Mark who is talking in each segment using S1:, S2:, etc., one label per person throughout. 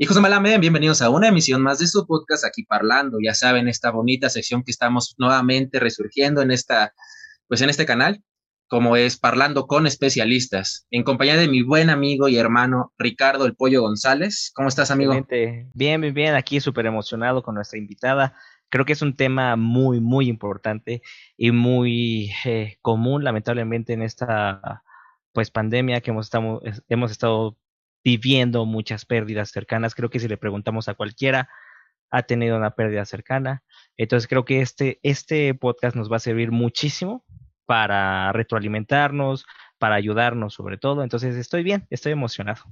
S1: Hijos de bienvenidos a una emisión más de su podcast aquí parlando. Ya saben, esta bonita sección que estamos nuevamente resurgiendo en esta, pues en este canal, como es Parlando con especialistas, en compañía de mi buen amigo y hermano Ricardo El Pollo González. ¿Cómo estás, amigo?
S2: Bien, bien, bien, aquí súper emocionado con nuestra invitada. Creo que es un tema muy, muy importante y muy eh, común, lamentablemente, en esta pues pandemia que estado, hemos estado viviendo muchas pérdidas cercanas. Creo que si le preguntamos a cualquiera, ha tenido una pérdida cercana. Entonces creo que este, este podcast nos va a servir muchísimo para retroalimentarnos, para ayudarnos sobre todo. Entonces estoy bien, estoy emocionado.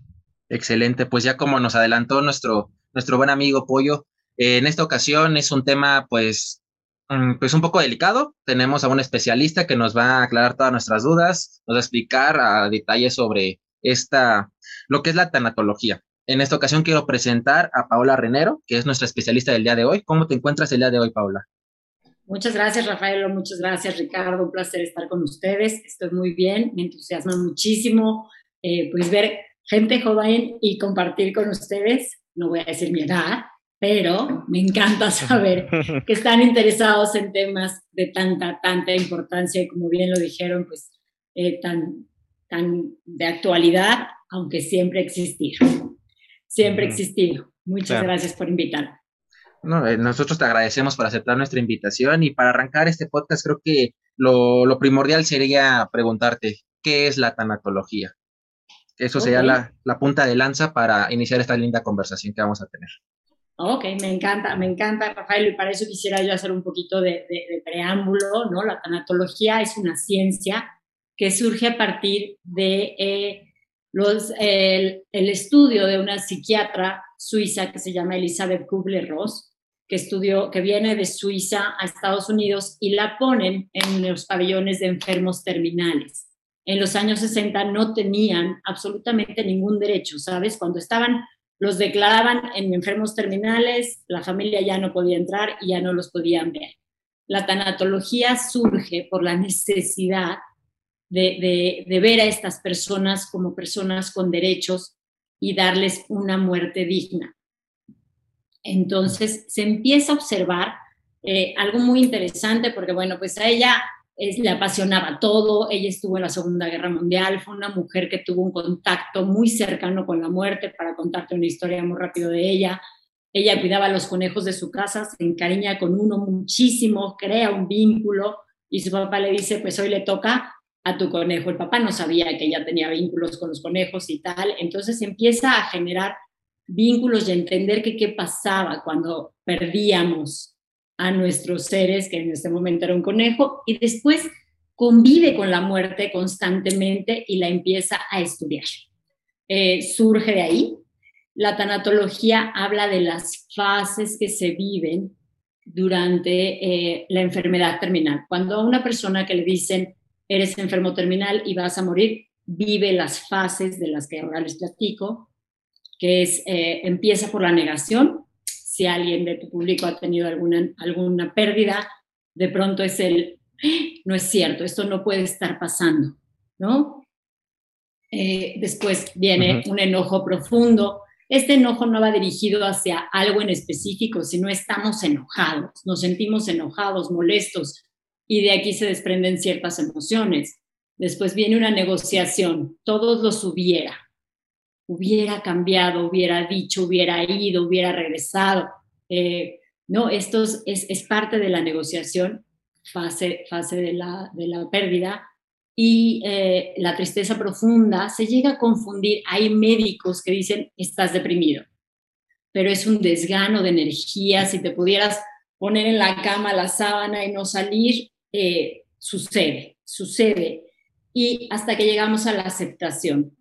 S1: Excelente, pues ya como nos adelantó nuestro, nuestro buen amigo Pollo, en esta ocasión es un tema pues, mm, pues un poco delicado. Tenemos a un especialista que nos va a aclarar todas nuestras dudas, nos va a explicar a detalle sobre esta, lo que es la tanatología. En esta ocasión quiero presentar a Paola Renero, que es nuestra especialista del día de hoy. ¿Cómo te encuentras el día de hoy, Paola?
S3: Muchas gracias, Rafael. Muchas gracias, Ricardo. Un placer estar con ustedes. Estoy muy bien. Me entusiasma muchísimo eh, pues ver gente joven y compartir con ustedes. No voy a decir mi edad, pero me encanta saber que están interesados en temas de tanta, tanta importancia y como bien lo dijeron, pues eh, tan, tan de actualidad, aunque siempre existir. Siempre existido. Muchas gracias por invitarme.
S1: No, eh, nosotros te agradecemos por aceptar nuestra invitación y para arrancar este podcast creo que lo, lo primordial sería preguntarte, ¿qué es la tanatología? Eso sería la, la, punta de lanza para iniciar esta linda conversación que vamos a tener.
S3: Ok, me encanta, me encanta, Rafael, y para eso quisiera yo hacer un poquito de, de, de preámbulo, ¿no? La tanatología es una ciencia que surge a partir de eh, los, el, estudio de una psiquiatra suiza que se llama Elizabeth Kubler-Ross, que que viene de Suiza a Estados Unidos y la ponen en los pabellones de enfermos terminales. En los años 60 no tenían absolutamente ningún derecho, ¿sabes? Cuando estaban, los declaraban en enfermos terminales, la familia ya no podía entrar y ya no los podían ver. La tanatología surge por la necesidad de, ver a estas personas como personas con derechos y darles una muerte digna. Entonces se empieza a observar eh, algo muy interesante porque, bueno, pues a ella le apasionaba todo, ella estuvo en la Segunda Guerra Mundial, fue una mujer que tuvo un contacto muy cercano con la muerte, para contarte una historia muy rápido de ella. Ella cuidaba a los conejos de su casa, se encariña con uno muchísimo, crea un vínculo y su papá le dice, pues hoy le toca a tu conejo. El papá no sabía que ella tenía vínculos con los conejos y tal, entonces empieza a generar vínculos y a entender que qué pasaba cuando perdíamos a nuestros seres, que en este momento era un conejo, y después convive con la muerte constantemente y la empieza a estudiar. Eh, surge de ahí. La tanatología habla de las fases que se viven durante eh, la enfermedad terminal. Cuando a una persona que le dicen eres enfermo terminal y vas a morir, vive las fases de las que ahora les platico, que es, eh, empieza por la negación, si alguien de tu público ha tenido alguna, alguna pérdida, de pronto es el, no es cierto, esto no puede estar pasando, ¿no? Eh, después viene un enojo profundo. Este enojo no va dirigido hacia algo en específico, sino estamos enojados, nos sentimos enojados, molestos, y de aquí se desprenden ciertas emociones. Después viene una negociación, todos los hubiera, hubiera cambiado, hubiera dicho, hubiera ido, hubiera regresado. Eh, no, esto es, es, parte de la negociación, fase, fase de, la, de la pérdida. Y eh, la tristeza profunda se llega a confundir. Hay médicos que dicen, estás deprimido, pero es un desgano de energía. Si te pudieras poner en la cama la sábana y no salir, eh, sucede, sucede. Y hasta que llegamos a la aceptación.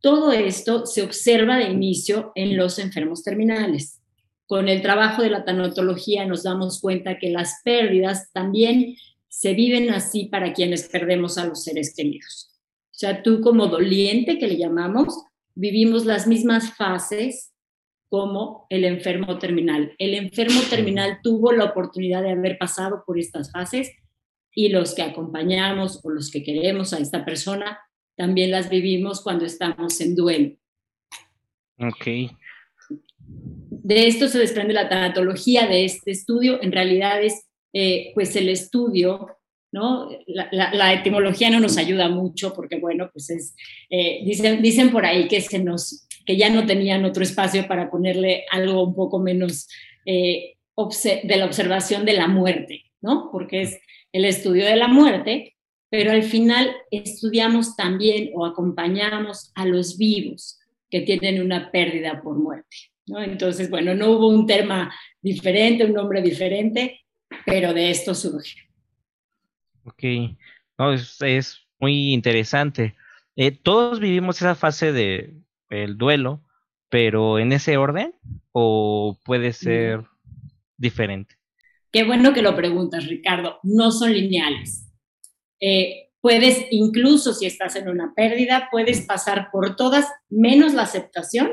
S3: Todo esto se observa de inicio en los enfermos terminales. Con el trabajo de la tanatología nos damos cuenta que las pérdidas también se viven así para quienes perdemos a los seres queridos. O sea, tú como doliente que le llamamos, vivimos las mismas fases como el enfermo terminal. El enfermo terminal tuvo la oportunidad de haber pasado por estas fases y los que acompañamos o los que queremos a esta persona también las vivimos cuando estamos en duelo.
S2: Ok.
S3: de esto se desprende la tanatología de este estudio, en realidad es eh, pues el estudio, ¿no? La, etimología no nos ayuda mucho porque, bueno, pues es, eh, dicen, dicen por ahí que, se nos, que ya no tenían otro espacio para ponerle algo un poco menos eh, de la observación de la muerte, ¿no? Porque es el estudio de la muerte, pero al final estudiamos también o acompañamos a los vivos que tienen una pérdida por muerte. ¿no? Entonces, bueno, no hubo un tema diferente, un nombre diferente, pero de esto surge.
S2: Ok, no, es, muy interesante. Eh, todos vivimos esa fase de el duelo, pero en ese orden o puede ser diferente.
S3: Qué bueno que lo preguntas, Ricardo. No son lineales. Eh, puedes, incluso si estás en una pérdida, puedes pasar por todas menos la aceptación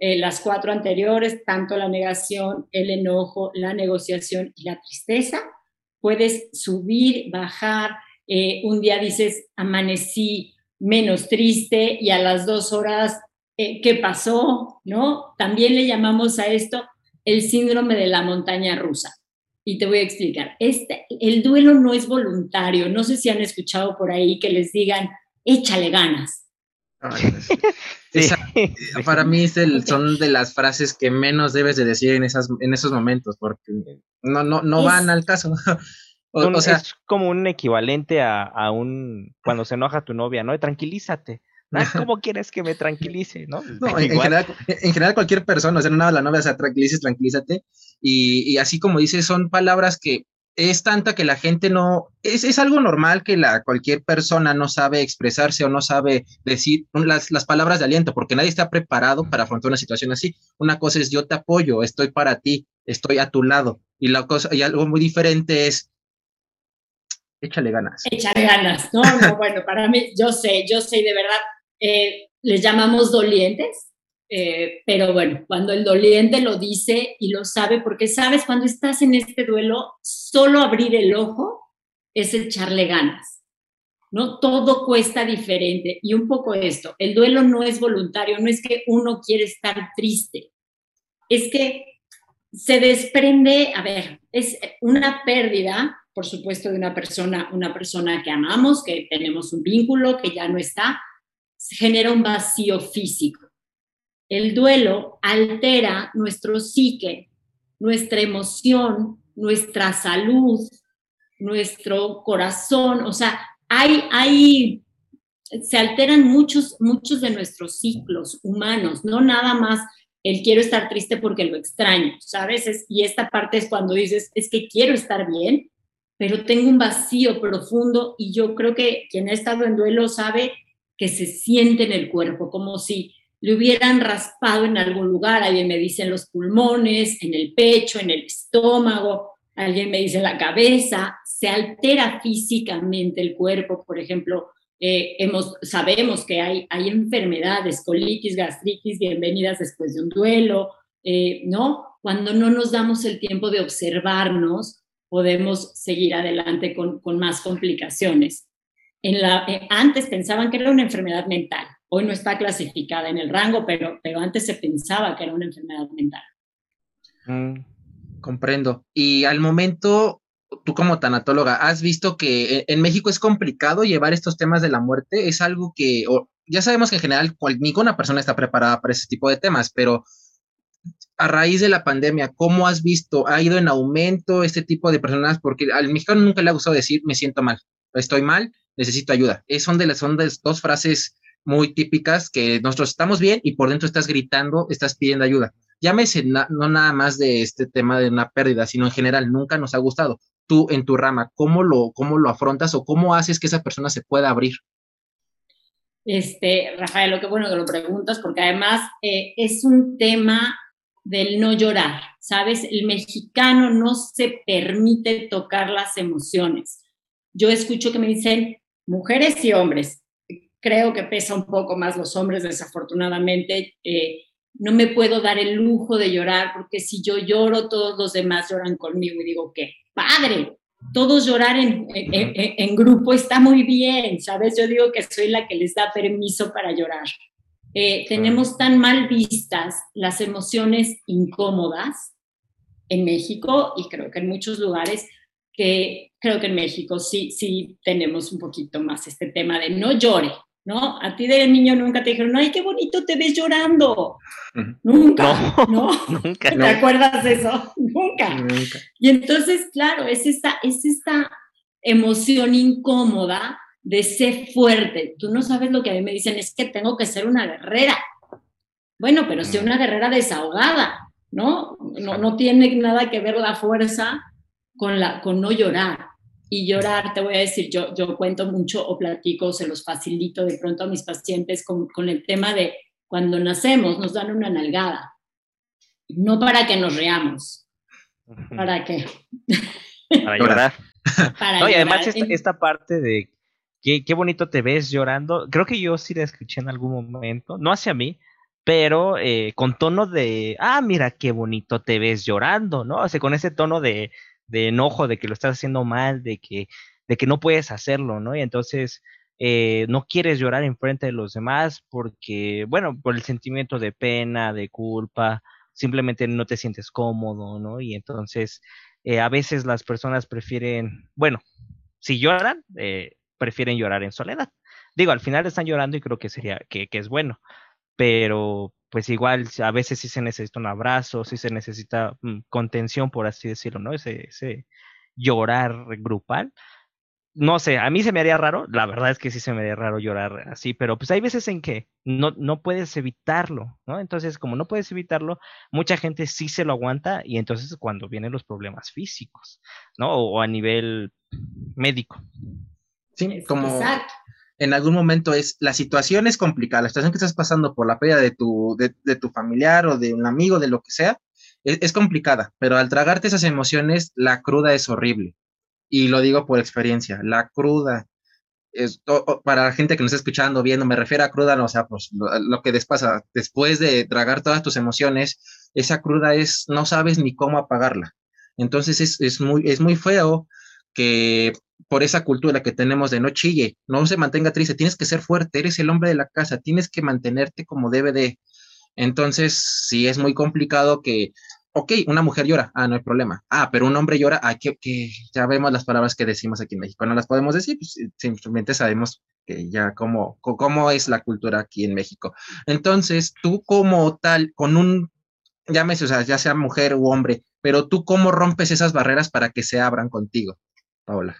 S3: eh, las cuatro anteriores, tanto la negación, el enojo, la negociación y la tristeza. Puedes subir, bajar. Eh, un día dices, amanecí menos triste y a las dos horas, eh, ¿qué pasó? ¿No? También le llamamos a esto el síndrome de la montaña rusa. Y te voy a explicar. Este, el duelo no es voluntario. No sé si han escuchado por ahí que les digan, échale ganas.
S1: para mí son de las frases que menos debes de decir en, esas, en esos momentos, porque no, no, no van al caso.
S2: o, sea, es como un equivalente a, un cuando se enoja tu novia, ¿no? Tranquilízate. ¿Cómo quieres que me tranquilice? ¿no?
S1: en, general, en, general, cualquier persona, o sea, no nada la novia, o sea, tranquilices, tranquilízate. Y, y así como dices, son palabras que es tanta que la gente no, es, es, algo normal que la, cualquier persona no sabe expresarse o no sabe decir las, las, palabras de aliento, porque nadie está preparado para afrontar una situación así. Una cosa es yo te apoyo, estoy para ti, estoy a tu lado. Y la cosa, y algo muy diferente es échale ganas.
S3: Échale ganas, no, no, bueno, para mí, yo sé, yo sé, de verdad, eh, les llamamos dolientes, eh, pero bueno, cuando el doliente lo dice y lo sabe, porque sabes, cuando estás en este duelo, solo abrir el ojo es echarle ganas, ¿no? Todo cuesta diferente. Y un poco esto, el duelo no es voluntario, no es que uno quiere estar triste, es que se desprende, a ver, es una pérdida, por supuesto, de una persona, una persona que amamos, que tenemos un vínculo, que ya no está, genera un vacío físico el duelo altera nuestro psique, nuestra emoción, nuestra salud, nuestro corazón, o sea, hay, hay, se alteran muchos, muchos de nuestros ciclos humanos, no nada más el quiero estar triste porque lo extraño, ¿sabes? y esta parte es cuando dices, es que quiero estar bien, pero tengo un vacío profundo y yo creo que quien ha estado en duelo sabe que se siente en el cuerpo, como si le hubieran raspado en algún lugar, alguien me dice en los pulmones, en el pecho, en el estómago, alguien me dice en la cabeza, se altera físicamente el cuerpo, por ejemplo, eh, hemos, sabemos que hay, hay enfermedades, colitis, gastritis, bienvenidas después de un duelo, eh, ¿no? Cuando no nos damos el tiempo de observarnos, podemos seguir adelante con, con más complicaciones. En la, eh, antes pensaban que era una enfermedad mental, Hoy no está clasificada en el rango, pero, pero antes se pensaba que era una enfermedad mental.
S1: Mm, comprendo. Y al momento, tú como tanatóloga, ¿has visto que en México es complicado llevar estos temas de la muerte? Es algo que, ya sabemos que en general ninguna persona está preparada para ese tipo de temas, pero a raíz de la pandemia, ¿cómo has visto? ¿Ha ido en aumento este tipo de personas? Porque al mexicano nunca le ha gustado decir, me siento mal, estoy mal, necesito ayuda. Es, son, de las, son dos frases muy típicas que nosotros estamos bien y por dentro estás gritando, estás pidiendo ayuda. Llámese no nada más de este tema de una pérdida, sino en general, nunca nos ha gustado. Tú en tu rama, ¿cómo lo, cómo lo afrontas o cómo haces que esa persona se pueda abrir?
S3: Este, Rafael, lo que bueno que lo preguntas, porque además eh, es un tema del no llorar, ¿sabes? El mexicano no se permite tocar las emociones. Yo escucho que me dicen mujeres y hombres, creo que pesa un poco más los hombres, desafortunadamente. Eh, no me puedo dar el lujo de llorar porque si yo lloro, todos los demás lloran conmigo y digo, qué padre, todos llorar en, en, grupo está muy bien, ¿sabes? Yo digo que soy la que les da permiso para llorar. eh, tenemos tan mal vistas las emociones incómodas en México y creo que en muchos lugares que creo que en México sí, sí tenemos un poquito más este tema de no llore, ¿no? A ti de niño nunca te dijeron, ay, qué bonito te ves llorando. Nunca, ¿no? Nunca. ¿Te acuerdas de eso? Nunca. nunca. Y entonces, claro, es esta, es esta emoción incómoda de ser fuerte. Tú no sabes lo que a mí me dicen, es que tengo que ser una guerrera. Bueno, pero si una guerrera desahogada, ¿no? No, no tiene nada que ver la fuerza con, la, con no llorar. Y llorar, te voy a decir, yo, yo cuento mucho o platico, se los facilito de pronto a mis pacientes con, con el tema de cuando nacemos nos dan una nalgada. No para que nos reamos, para que...
S2: Para llorar. y además esta, parte de qué, qué, bonito te ves llorando, creo que yo sí la escuché en algún momento, no hacia mí, pero eh, con tono de, ah, mira qué bonito te ves llorando, ¿no? O sea, con ese tono de, de enojo, de que lo estás haciendo mal, de que, de que no puedes hacerlo, ¿no? Y entonces eh, no quieres llorar en frente de los demás porque, bueno, por el sentimiento de pena, de culpa, simplemente no te sientes cómodo, ¿no? Y entonces eh, a veces las personas prefieren, bueno, si lloran, eh, prefieren llorar en soledad. Digo, al final están llorando y creo que sería, que, que es bueno, pero pues igual a veces sí se necesita un abrazo, sí se necesita mm, contención, por así decirlo, ¿no? Ese, ese llorar grupal no sé, a mí se me haría raro, la verdad es que sí se me haría raro llorar así, pero pues hay veces en que no, no puedes evitarlo, ¿no? Entonces, como no puedes evitarlo, mucha gente sí se lo aguanta y entonces cuando vienen los problemas físicos, ¿no? O, a nivel médico.
S1: Sí, como en algún momento es, la situación es complicada, la situación que estás pasando por la pérdida de tu, de, tu familiar o de un amigo, de lo que sea, es complicada, pero al tragarte esas emociones, la cruda es horrible y lo digo por experiencia, la cruda, es, para la gente que nos está escuchando, viendo, me refiero a cruda, o sea, pues lo, que pasa después de tragar todas tus emociones, esa cruda es, no sabes ni cómo apagarla. Entonces es, es, muy, es muy feo que por esa cultura que tenemos de no chille, no se mantenga triste, tienes que ser fuerte, eres el hombre de la casa, tienes que mantenerte como debe de. Entonces, sí es muy complicado que ok, una mujer llora, ah, no hay problema. Ah, pero un hombre llora, ah, que, ya vemos las palabras que decimos aquí en México, no las podemos decir, pues simplemente sabemos que ya cómo, cómo es la cultura aquí en México. Entonces, tú como tal, con un, llámese, o sea, ya sea mujer u hombre, pero tú cómo rompes esas barreras para que se abran contigo, Paola.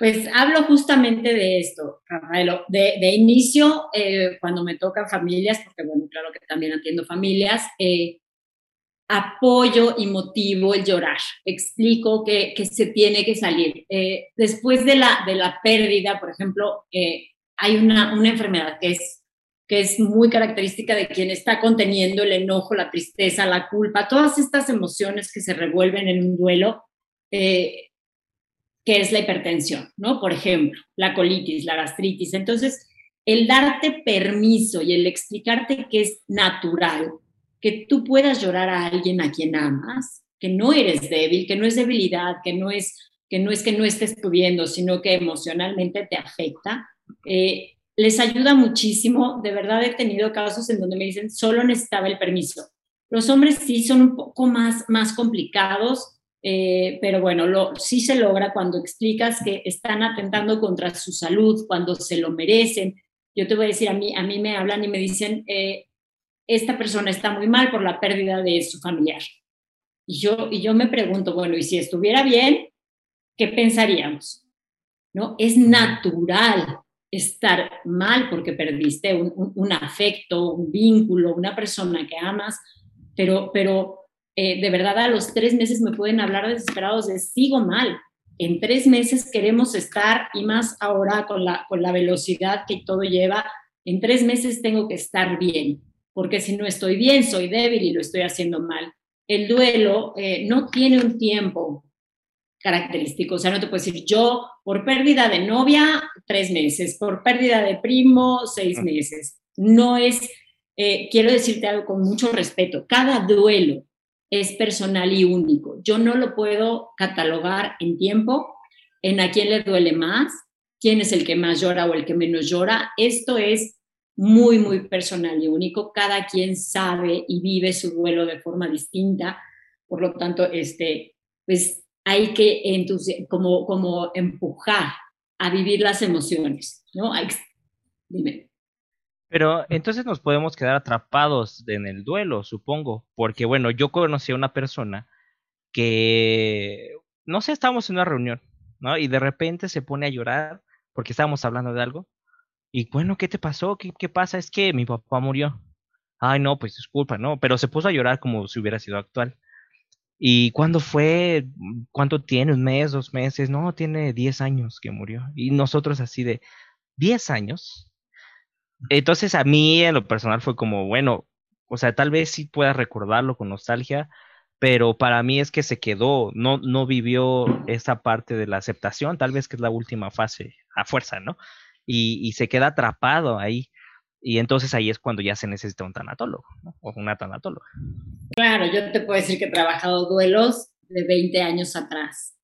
S3: Pues hablo justamente de esto, Rafaelo. De, de inicio, eh, cuando me tocan familias, porque bueno, claro que también atiendo familias, eh, apoyo y motivo el llorar. Explico que, que se tiene que salir. Eh, después de la, de la pérdida, por ejemplo, eh, hay una, una enfermedad que es, que es muy característica de quien está conteniendo el enojo, la tristeza, la culpa, todas estas emociones que se revuelven en un duelo, eh, que es la hipertensión, ¿no? Por ejemplo, la colitis, la gastritis. Entonces, el darte permiso y el explicarte que es natural, que tú puedas llorar a alguien a quien amas, que no eres débil, que no es debilidad, que no es que no, es que no estés pudiendo, sino que emocionalmente te afecta, eh, les ayuda muchísimo. De verdad he tenido casos en donde me dicen, solo necesitaba el permiso. Los hombres sí son un poco más, más complicados, eh, pero bueno, lo, sí se logra cuando explicas que están atentando contra su salud, cuando se lo merecen. Yo te voy a decir, a mí, a mí me hablan y me dicen, eh, esta persona está muy mal por la pérdida de su familiar. Y yo, y yo me pregunto, bueno, ¿y si estuviera bien, qué pensaríamos? ¿No? Es natural estar mal porque perdiste un, afecto, un vínculo, una persona que amas, pero, pero eh, de verdad a los tres meses me pueden hablar desesperados de sigo mal. En tres meses queremos estar, y más ahora con la, con la velocidad que todo lleva, en tres meses tengo que estar bien porque si no estoy bien, soy débil y lo estoy haciendo mal. El duelo eh, no tiene un tiempo característico, o sea, no te puedo decir yo por pérdida de novia, tres meses, por pérdida de primo, seis ah. meses. No es, eh, quiero decirte algo con mucho respeto, cada duelo es personal y único. Yo no lo puedo catalogar en tiempo, en a quién le duele más, quién es el que más llora o el que menos llora. Esto es muy, muy personal y único. Cada quien sabe y vive su duelo de forma distinta. Por lo tanto, este, pues hay que como, como empujar a vivir las emociones, ¿no? Dime.
S2: Pero entonces nos podemos quedar atrapados en el duelo, supongo, porque bueno, yo conocí a una persona que, no sé, estábamos en una reunión, ¿no? Y de repente se pone a llorar porque estábamos hablando de algo. Y bueno, ¿qué te pasó? ¿Qué, qué pasa? Es que mi papá murió. Ay, no, pues disculpa, ¿no? Pero se puso a llorar como si hubiera sido actual. ¿Y cuándo fue? ¿Cuánto tiene? ¿Un mes? ¿Dos meses? No, tiene 10 años que murió. Y nosotros así de, ¿10 años? Entonces a mí en lo personal fue como, bueno, o sea, tal vez sí pueda recordarlo con nostalgia, pero para mí es que se quedó, no, no vivió esa parte de la aceptación, tal vez que es la última fase, a fuerza, ¿no? Y, y se queda atrapado ahí. Y entonces ahí es cuando ya se necesita un tanatólogo ¿no? o una tanatóloga.
S3: Claro, yo te puedo decir que he trabajado duelos de 20 años atrás.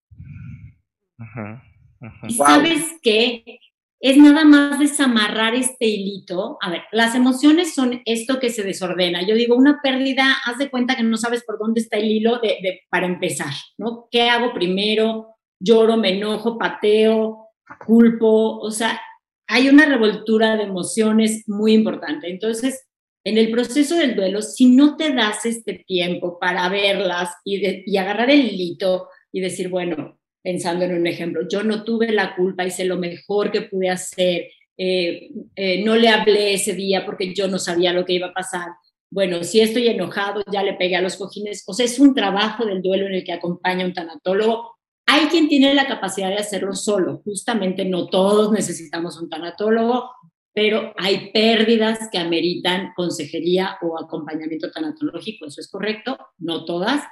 S3: ¿Y sabes qué? Es nada más desamarrar este hilito. A ver, las emociones son esto que se desordena. Yo digo, una pérdida, haz de cuenta que no sabes por dónde está el hilo de, para empezar, ¿no? ¿Qué hago primero? Lloro, me enojo, pateo, culpo. O sea, hay una revoltura de emociones muy importante. Entonces, en el proceso del duelo, si no te das este tiempo para verlas y, agarrar el hilito y decir, bueno, pensando en un ejemplo, yo no tuve la culpa, hice lo mejor que pude hacer, eh, eh, no le hablé ese día porque yo no sabía lo que iba a pasar. Bueno, si estoy enojado, ya le pegué a los cojines. O sea, es un trabajo del duelo en el que acompaña un tanatólogo hay quien tiene la capacidad de hacerlo solo, justamente no todos necesitamos un tanatólogo, pero hay pérdidas que ameritan consejería o acompañamiento tanatológico, eso es correcto, no todas,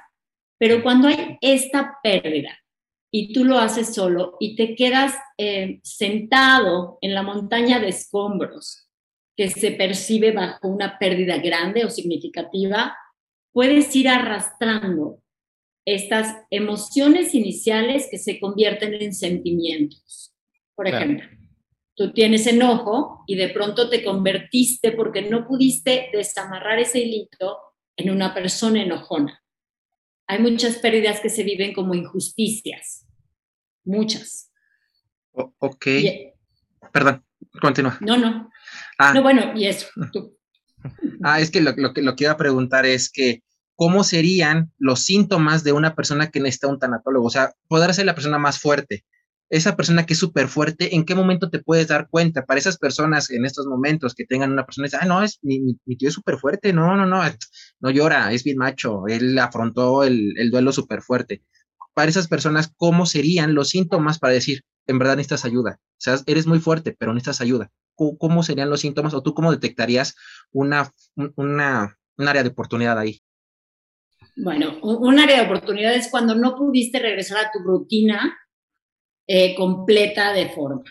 S3: pero cuando hay esta pérdida y tú lo haces solo y te quedas eh, sentado en la montaña de escombros que se percibe bajo una pérdida grande o significativa, puedes ir arrastrando estas emociones iniciales que se convierten en sentimientos. Por ejemplo, tú tienes enojo y de pronto te convertiste porque no pudiste desamarrar ese hilito en una persona enojona. Hay muchas pérdidas que se viven como injusticias, muchas.
S1: ok. Perdón, continúa.
S3: No, no. Ah. No, bueno, y eso, tú.
S1: Ah, es que lo, lo, lo que iba a preguntar es que cómo serían los síntomas de una persona que necesita un tanatólogo. O sea, podrá ser la persona más fuerte. Esa persona que es súper fuerte, ¿en qué momento te puedes dar cuenta? Para esas personas en estos momentos que tengan una persona, ah, no, es, mi, mi, tío es súper fuerte, no, no, no, no llora, es bien macho, él afrontó el, el duelo súper fuerte. Para esas personas, ¿cómo serían los síntomas para decir, en verdad necesitas ayuda? O sea, eres muy fuerte, pero necesitas ayuda. ¿Cómo, serían los síntomas o tú cómo detectarías una, una, un área de oportunidad ahí?
S3: Bueno, un área de oportunidad es cuando no pudiste regresar a tu rutina eh, completa de forma.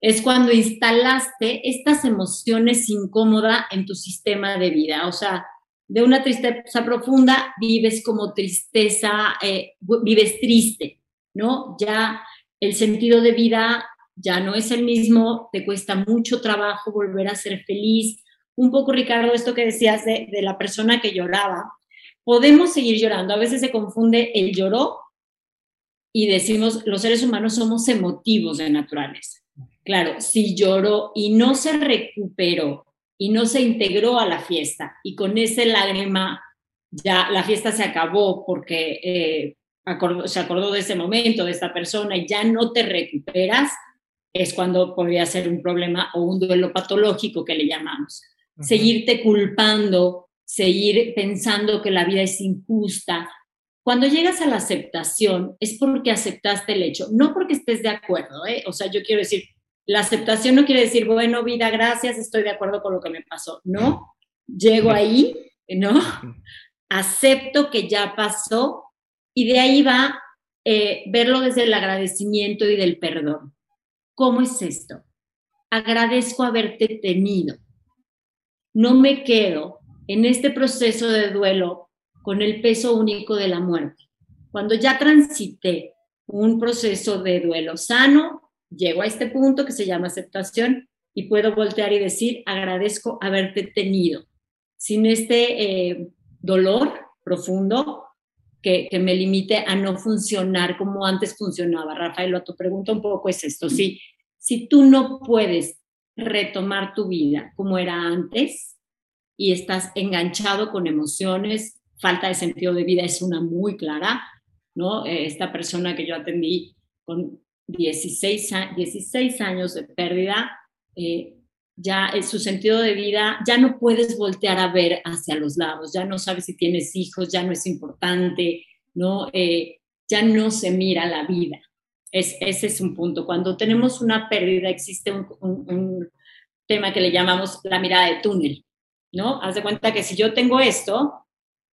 S3: Es cuando instalaste estas emociones incómodas en tu sistema de vida. O sea, de una tristeza profunda vives como tristeza, eh, vives triste, ¿no? Ya el sentido de vida ya no es el mismo, te cuesta mucho trabajo volver a ser feliz. Un poco, Ricardo, esto que decías de, de la persona que lloraba, podemos seguir llorando. A veces se confunde el lloró y decimos, los seres humanos somos emotivos de naturaleza. Claro, si lloró y no se recuperó y no se integró a la fiesta y con ese lágrima ya la fiesta se acabó porque eh, se acordó de ese momento, de esta persona y ya no te recuperas, es cuando podría ser un problema o un duelo patológico que le llamamos. Seguirte culpando seguir pensando que la vida es injusta. Cuando llegas a la aceptación es porque aceptaste el hecho, no porque estés de acuerdo, ¿eh? O sea, yo quiero decir, la aceptación no quiere decir, bueno, vida, gracias, estoy de acuerdo con lo que me pasó. No, llego ahí, ¿no? Acepto que ya pasó y de ahí va eh, verlo desde el agradecimiento y del perdón. ¿Cómo es esto? Agradezco haberte tenido. No me quedo en este proceso de duelo con el peso único de la muerte. Cuando ya transité un proceso de duelo sano, llego a este punto que se llama aceptación y puedo voltear y decir, agradezco haberte tenido. Sin este eh, dolor profundo que, me limite a no funcionar como antes funcionaba. Rafael, a tu pregunta un poco es esto. Si, si tú no puedes retomar tu vida como era antes y estás enganchado con emociones, falta de sentido de vida es una muy clara, ¿no? Eh, esta persona que yo atendí con 16, 16 años de pérdida, eh, ya su sentido de vida, ya no puedes voltear a ver hacia los lados, ya no sabes si tienes hijos, ya no es importante, ¿no? Eh, ya no se mira la vida. Es, ese es un punto. Cuando tenemos una pérdida existe un, un, tema que le llamamos la mirada de túnel, ¿no? Haz de cuenta que si yo tengo esto,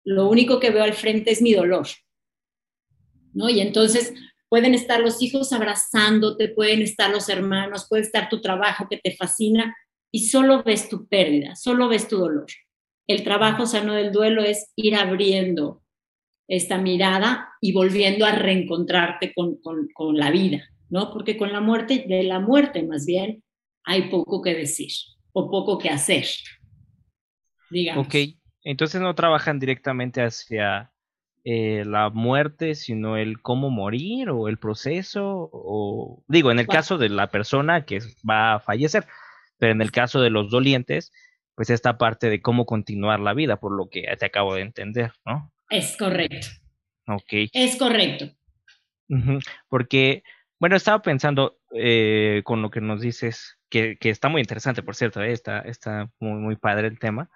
S3: lo único que veo al frente es mi dolor, ¿no? Y entonces pueden estar los hijos abrazándote, pueden estar los hermanos, puede estar tu trabajo que te fascina, y solo ves tu pérdida, solo ves tu dolor. El trabajo sano del duelo es ir abriendo esta mirada y volviendo a reencontrarte con, con, la vida, ¿no? Porque con la muerte, de la muerte más bien, hay poco que decir o poco que hacer.
S2: Digamos. Ok, entonces no trabajan directamente hacia eh, la muerte, sino el cómo morir o el proceso, o digo, en el caso de la persona que va a fallecer, pero en el caso de los dolientes, pues esta parte de cómo continuar la vida, por lo que te acabo de entender, ¿no?
S3: Es correcto.
S2: Ok.
S3: Es correcto.
S2: Porque, bueno, estaba pensando eh, con lo que nos dices, que, que, está muy interesante, por cierto, eh, está, está muy, muy padre el tema,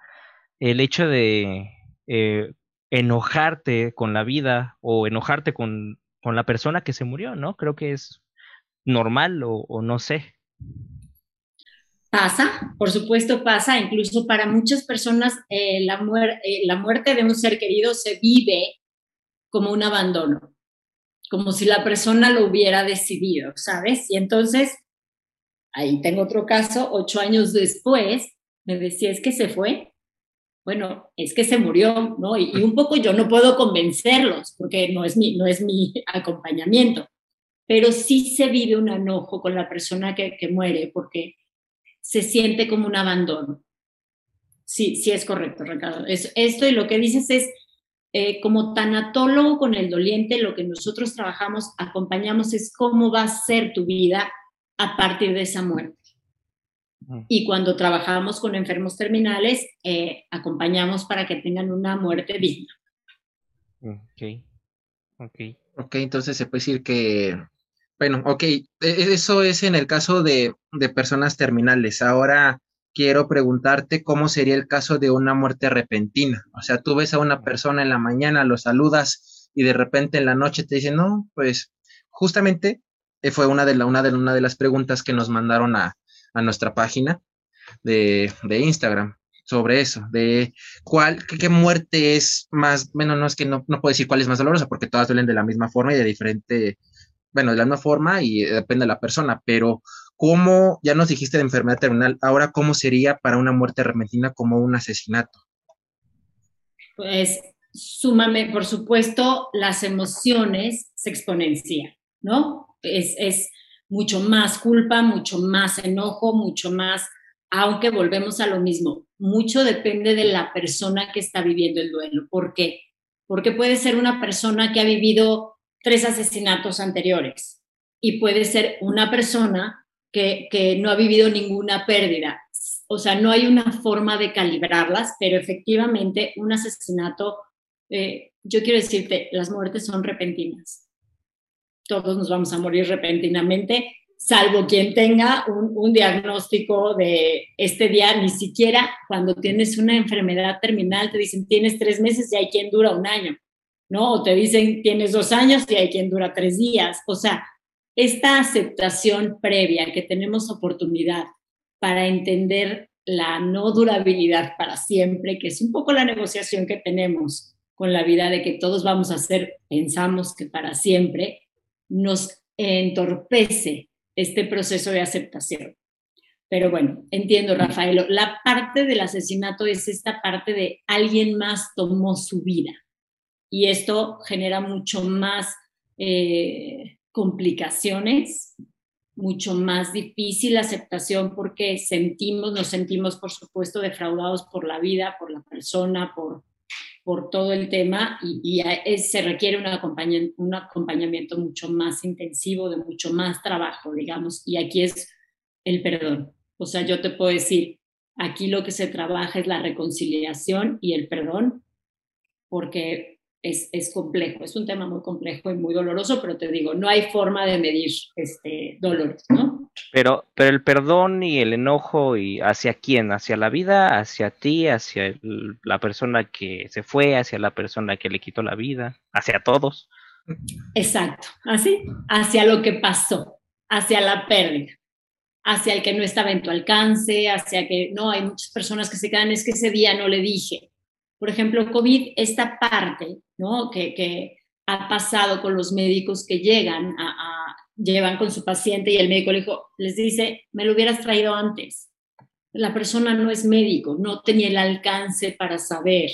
S2: el hecho de eh, enojarte con la vida o enojarte con, con, la persona que se murió, ¿no? Creo que es normal o, no sé.
S3: Pasa, por supuesto pasa, incluso para muchas personas eh, la, eh, la muerte de un ser querido se vive como un abandono, como si la persona lo hubiera decidido, ¿sabes? Y entonces, ahí tengo otro caso, ocho años después, me decía, es que se fue, bueno, es que se murió, ¿no? Y, un poco yo no puedo convencerlos, porque no es mi, no es mi acompañamiento, pero sí se vive un enojo con la persona que, muere, porque se siente como un abandono. Sí, sí es correcto, Ricardo. Es, esto y lo que dices es, eh, como tanatólogo con el doliente, lo que nosotros trabajamos, acompañamos es cómo va a ser tu vida a partir de esa muerte. Y cuando trabajamos con enfermos terminales, eh, acompañamos para que tengan una muerte digna.
S2: Ok, ok.
S1: Ok, entonces se puede decir que bueno, ok, e, e, eso es en el caso de, personas terminales. Ahora quiero preguntarte cómo sería el caso de una muerte repentina. O sea, tú ves a una persona en la mañana, lo saludas y de repente en la noche te dicen, no, pues justamente eh, fue una de, la, una, de, una de las preguntas que nos mandaron a, nuestra página de, Instagram sobre eso, de cuál, qué, muerte es más, bueno, no es que no, no puedo decir cuál es más dolorosa, porque todas duelen de la misma forma y de diferente bueno, de la misma forma y eh, depende de la persona, pero ¿cómo, ya nos dijiste de enfermedad terminal, ahora cómo sería para una muerte repentina como un asesinato?
S3: Pues súmame, por supuesto, las emociones se exponencian, ¿no? Es, es mucho más culpa, mucho más enojo, mucho más, aunque volvemos a lo mismo, mucho depende de la persona que está viviendo el duelo. ¿Por qué? Porque puede ser una persona que ha vivido tres asesinatos anteriores y puede ser una persona que, que no ha vivido ninguna pérdida. O sea, no hay una forma de calibrarlas, pero efectivamente un asesinato, eh, yo quiero decirte, las muertes son repentinas. Todos nos vamos a morir repentinamente, salvo quien tenga un, un, diagnóstico de este día, ni siquiera cuando tienes una enfermedad terminal te dicen tienes tres meses y hay quien dura un año. ¿no? O te dicen tienes dos años y hay quien dura tres días. O sea, esta aceptación previa que tenemos oportunidad para entender la no durabilidad para siempre, que es un poco la negociación que tenemos con la vida de que todos vamos a ser, pensamos que para siempre, nos entorpece este proceso de aceptación. Pero bueno, entiendo, Rafael, la parte del asesinato es esta parte de alguien más tomó su vida y esto genera mucho más eh, complicaciones, mucho más difícil la aceptación porque sentimos, nos sentimos, por supuesto, defraudados por la vida, por la persona, por, por todo el tema y, se requiere un acompañamiento, un acompañamiento mucho más intensivo, de mucho más trabajo, digamos, y aquí es el perdón. O sea, yo te puedo decir, aquí lo que se trabaja es la reconciliación y el perdón, porque es, es, complejo, es un tema muy complejo y muy doloroso, pero te digo, no hay forma de medir este dolores, ¿no?
S2: Pero, pero el perdón y el enojo, y ¿hacia quién? ¿Hacia la vida? ¿Hacia ti? ¿Hacia la persona que se fue? ¿Hacia la persona que le quitó la vida? ¿Hacia todos?
S3: Exacto, así, hacia lo que pasó, hacia la pérdida, hacia el que no estaba en tu alcance, hacia que, no, hay muchas personas que se quedan, es que ese día no le dije, por ejemplo, COVID, esta parte ¿no? que, ha pasado con los médicos que llegan, a, llevan con su paciente y el médico le dijo, les dice, me lo hubieras traído antes. La persona no es médico, no tenía el alcance para saber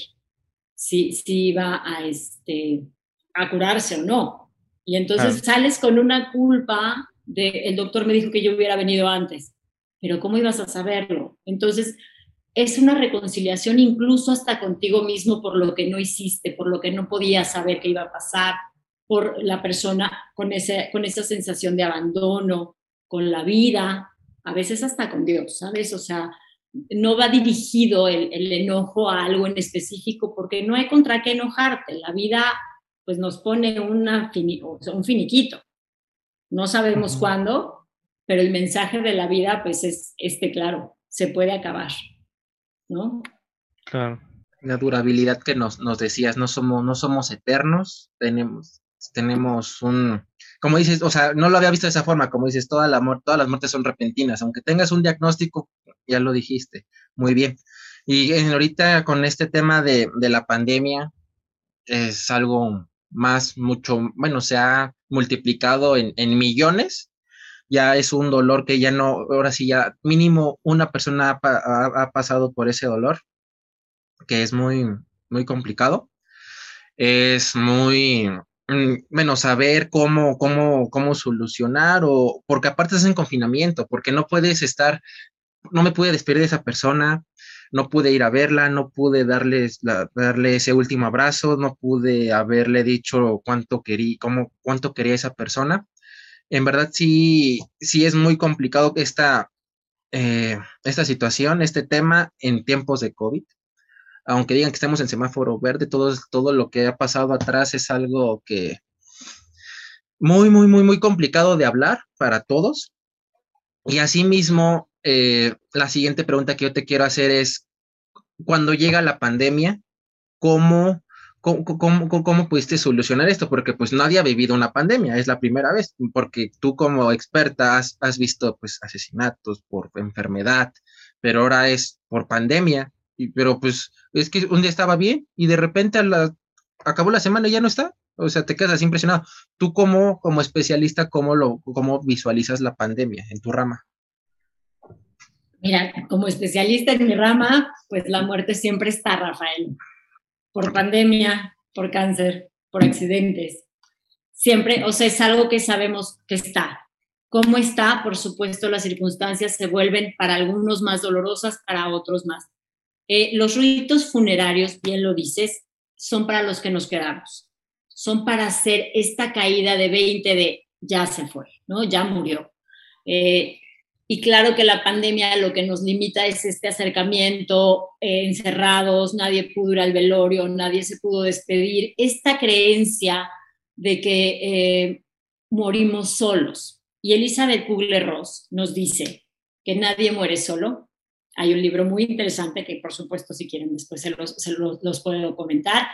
S3: si, si iba a, este, a curarse o no. Y entonces sales con una culpa de, el doctor me dijo que yo hubiera venido antes, pero ¿cómo ibas a saberlo? Entonces, es una reconciliación incluso hasta contigo mismo por lo que no hiciste, por lo que no podías saber que iba a pasar, por la persona con, ese, con esa sensación de abandono, con la vida, a veces hasta con Dios, ¿sabes? O sea, no va dirigido el, enojo a algo en específico porque no hay contra qué enojarte. La vida pues nos pone una un finiquito. No sabemos cuándo, pero el mensaje de la vida pues es este claro, se puede acabar. ¿no?
S1: Claro. La durabilidad que nos, nos decías, no somos, no somos eternos, tenemos, tenemos un, como dices, o sea, no lo había visto de esa forma, como dices, toda la, todas las muertes son repentinas, aunque tengas un diagnóstico, ya lo dijiste, muy bien. Y ahorita con este tema de, de la pandemia, es algo más, mucho, bueno, se ha multiplicado en, en millones ya es un dolor que ya no, ahora sí ya mínimo una persona ha, pasado por ese dolor, que es muy, muy complicado. Es muy, bueno, saber cómo, cómo, cómo solucionar o porque aparte es en confinamiento, porque no puedes estar, no me pude despedir de esa persona, no pude ir a verla, no pude darles darle ese último abrazo, no pude haberle dicho cuánto quería, cómo, cuánto quería esa persona en verdad sí, sí es muy complicado esta, eh, esta situación, este tema en tiempos de COVID. Aunque digan que estamos en semáforo verde, todo, todo lo que ha pasado atrás es algo que muy, muy, muy, muy complicado de hablar para todos. Y asimismo, eh, la siguiente pregunta que yo te quiero hacer es, cuando llega la pandemia, ¿cómo ¿Cómo, pudiste solucionar esto? Porque pues nadie ha vivido una pandemia, es la primera vez, porque tú como experta has, visto pues asesinatos por enfermedad, pero ahora es por pandemia, y, pero pues es que un día estaba bien y de repente acabó la semana y ya no está, o sea, te quedas impresionado. Tú como, como especialista, ¿cómo, lo, ¿cómo visualizas la pandemia en tu rama?
S3: Mira, como especialista en mi rama, pues la muerte siempre está, Rafael por pandemia, por cáncer, por accidentes. Siempre, o sea, es algo que sabemos que está. ¿Cómo está? Por supuesto, las circunstancias se vuelven para algunos más dolorosas, para otros más. Eh, los ritos funerarios, bien lo dices, son para los que nos quedamos. Son para hacer esta caída de 20 de ya se fue, ¿no? Ya murió. Eh, y claro que la pandemia lo que nos limita es este acercamiento, eh, encerrados, nadie pudo ir al velorio, nadie se pudo despedir. Esta creencia de que morimos solos. Y Elizabeth Kubler-Ross nos dice que nadie muere solo. Hay un libro muy interesante que, por supuesto, si quieren después se los, se los puedo comentar,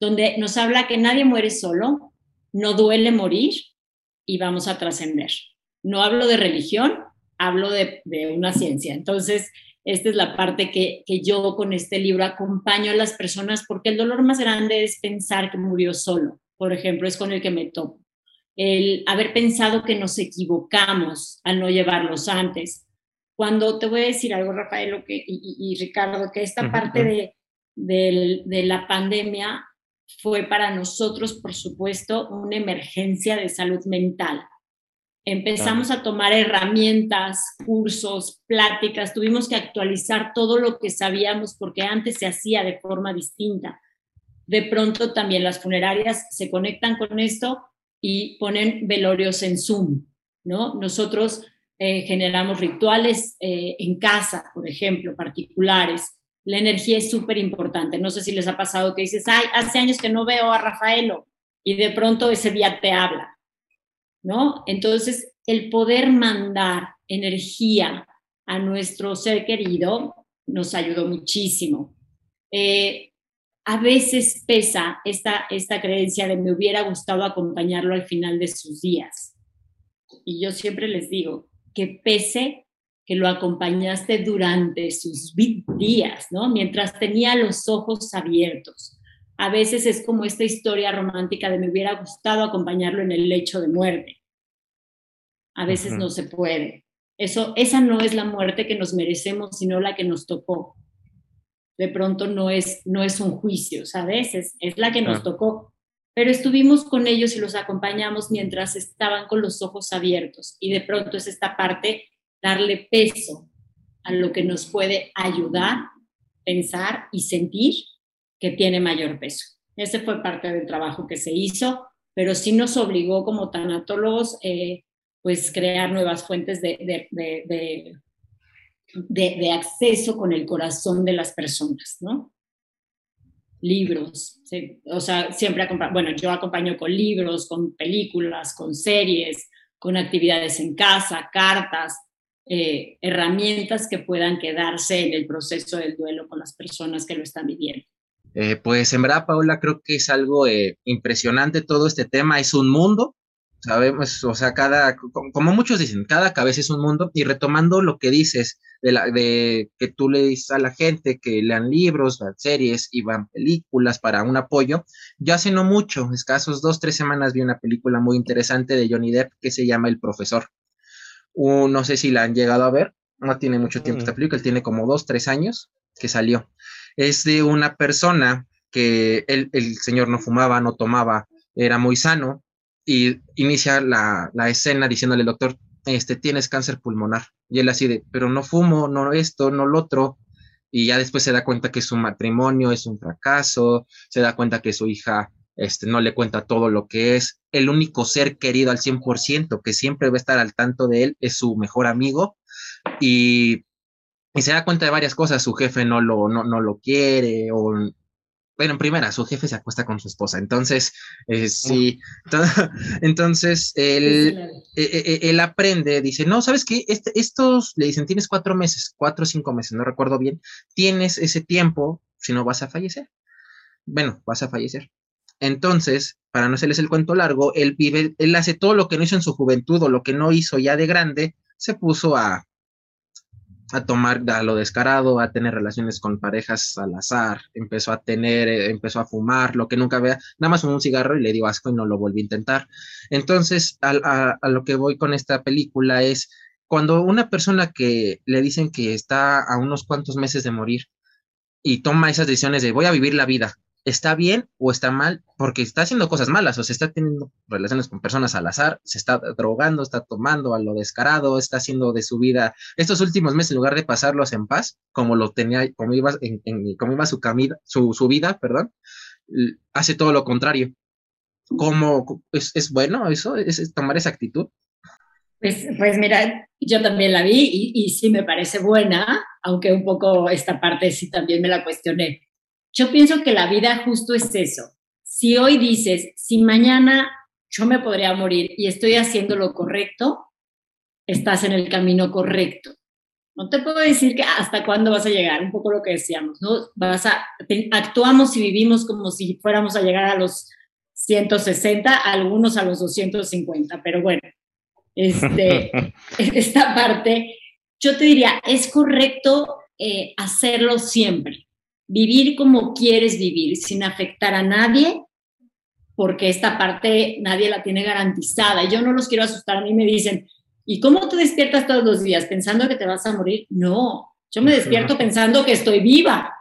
S3: donde nos habla que nadie muere solo, no duele morir y vamos a trascender. No hablo de religión, hablo de, una ciencia. Entonces, esta es la parte que, yo con este libro acompaño a las personas porque el dolor más grande es pensar que murió solo. Por ejemplo, es con el que me topo. El haber pensado que nos equivocamos al no llevarlos antes. Cuando te voy a decir algo, Rafael que, y, Ricardo, que esta parte de, de la pandemia fue para nosotros, por supuesto, una emergencia de salud mental Empezamos a tomar herramientas, cursos, pláticas, tuvimos que actualizar todo lo que sabíamos porque antes se hacía de forma distinta. De pronto también las funerarias se conectan con esto y ponen velorios en Zoom, ¿no? Nosotros eh, generamos rituales eh, en casa, por ejemplo, particulares. La energía es súper importante. No sé si les ha pasado que dices, ay, hace años que no veo a Rafaelo y de pronto ese día te habla ¿no? Entonces, el poder mandar energía a nuestro ser querido nos ayudó muchísimo. Eh, a veces pesa esta, esta creencia de me hubiera gustado acompañarlo al final de sus días. Y yo siempre les digo que pese que lo acompañaste durante sus días, ¿no? Mientras tenía los ojos abiertos a veces es como esta historia romántica de me hubiera gustado acompañarlo en el lecho de muerte. A veces no se puede. Eso, esa no es la muerte que nos merecemos, sino la que nos tocó. De pronto no es, no es un juicio, ¿sabes? Es, es la que nos tocó. Pero estuvimos con ellos y los acompañamos mientras estaban con los ojos abiertos. Y de pronto es esta parte, darle peso a lo que nos puede ayudar, pensar y sentir que tiene mayor peso. Ese fue parte del trabajo que se hizo, pero sí nos obligó como tanatólogos, eh, pues crear nuevas fuentes de, de, de, acceso con el corazón de las personas, ¿no? Libros, o sea, siempre, bueno, yo acompaño con libros, con películas, con series, con actividades en casa, cartas, eh, herramientas que puedan quedarse en el proceso del duelo con las personas que lo están viviendo.
S1: Eh, pues en verdad, Paula, creo que es algo eh, impresionante todo este tema, es un mundo, sabemos, o sea, cada, como muchos dicen, cada cabeza es un mundo, y retomando lo que dices, de, la, de que tú le dices a la gente que lean libros, vean series y van películas para un apoyo, yo hace no mucho, escasos dos, tres semanas vi una película muy interesante de Johnny Depp que se llama El Profesor. no sé si la han llegado a ver, no tiene mucho tiempo esta mm. película, tiene como dos, tres años que salió es de una persona que el, señor no fumaba, no tomaba, era muy sano y inicia la, escena diciéndole doctor, este, tienes cáncer pulmonar. Y él así de, pero no fumo, no esto, no lo otro. Y ya después se da cuenta que su matrimonio es un fracaso, se da cuenta que su hija este, no le cuenta todo lo que es. El único ser querido al 100% que siempre va a estar al tanto de él es su mejor amigo. Y y se da cuenta de varias cosas, su jefe no lo, no, no lo quiere, o bueno, en primera, su jefe se acuesta con su esposa, entonces, eh, sí, entonces él, e, e, e, él, aprende, dice, no, ¿sabes qué? Este, estos, le dicen, tienes cuatro meses, cuatro o cinco meses, no recuerdo bien, tienes ese tiempo, si no vas a fallecer. Bueno, vas a fallecer. Entonces, para no hacerles el cuento largo, él vive, él hace todo lo que no hizo en su juventud o lo que no hizo ya de grande, se puso a a tomar a lo descarado, a tener relaciones con parejas al azar, empezó a tener, eh, empezó a fumar, lo que nunca vea, nada más un cigarro y le dio asco y no lo volví a intentar. Entonces, a, a, lo que voy con esta película es cuando una persona que le dicen que está a unos cuantos meses de morir y toma esas decisiones de voy a vivir la vida, está bien o está mal porque está haciendo cosas malas, o se está teniendo relaciones con personas al azar, se está drogando, está tomando a lo descarado, está haciendo de su vida estos últimos meses, en lugar de pasarlos en paz, como lo tenía, como iba, en, como iba su, camida, su, su, vida, perdón, hace todo lo contrario. ¿Cómo es, es bueno eso? ¿Es, tomar esa actitud?
S3: Pues, pues mira, yo también la vi y sí me parece buena, aunque un poco esta parte sí también me la cuestioné yo pienso que la vida justo es eso. Si hoy dices, si mañana yo me podría morir y estoy haciendo lo correcto, estás en el camino correcto. No te puedo decir que hasta cuándo vas a llegar, un poco lo que decíamos, ¿no? Vas a, actuamos y vivimos como si fuéramos a llegar a los 160, algunos a los 250, pero bueno, este, esta parte, yo te diría, es correcto eh, hacerlo siempre vivir como quieres vivir, sin afectar a nadie, porque esta parte nadie la tiene garantizada. Y yo no los quiero asustar, a mí me dicen, ¿y cómo te despiertas todos los días pensando que te vas a morir? No, yo me despierto pensando que estoy viva,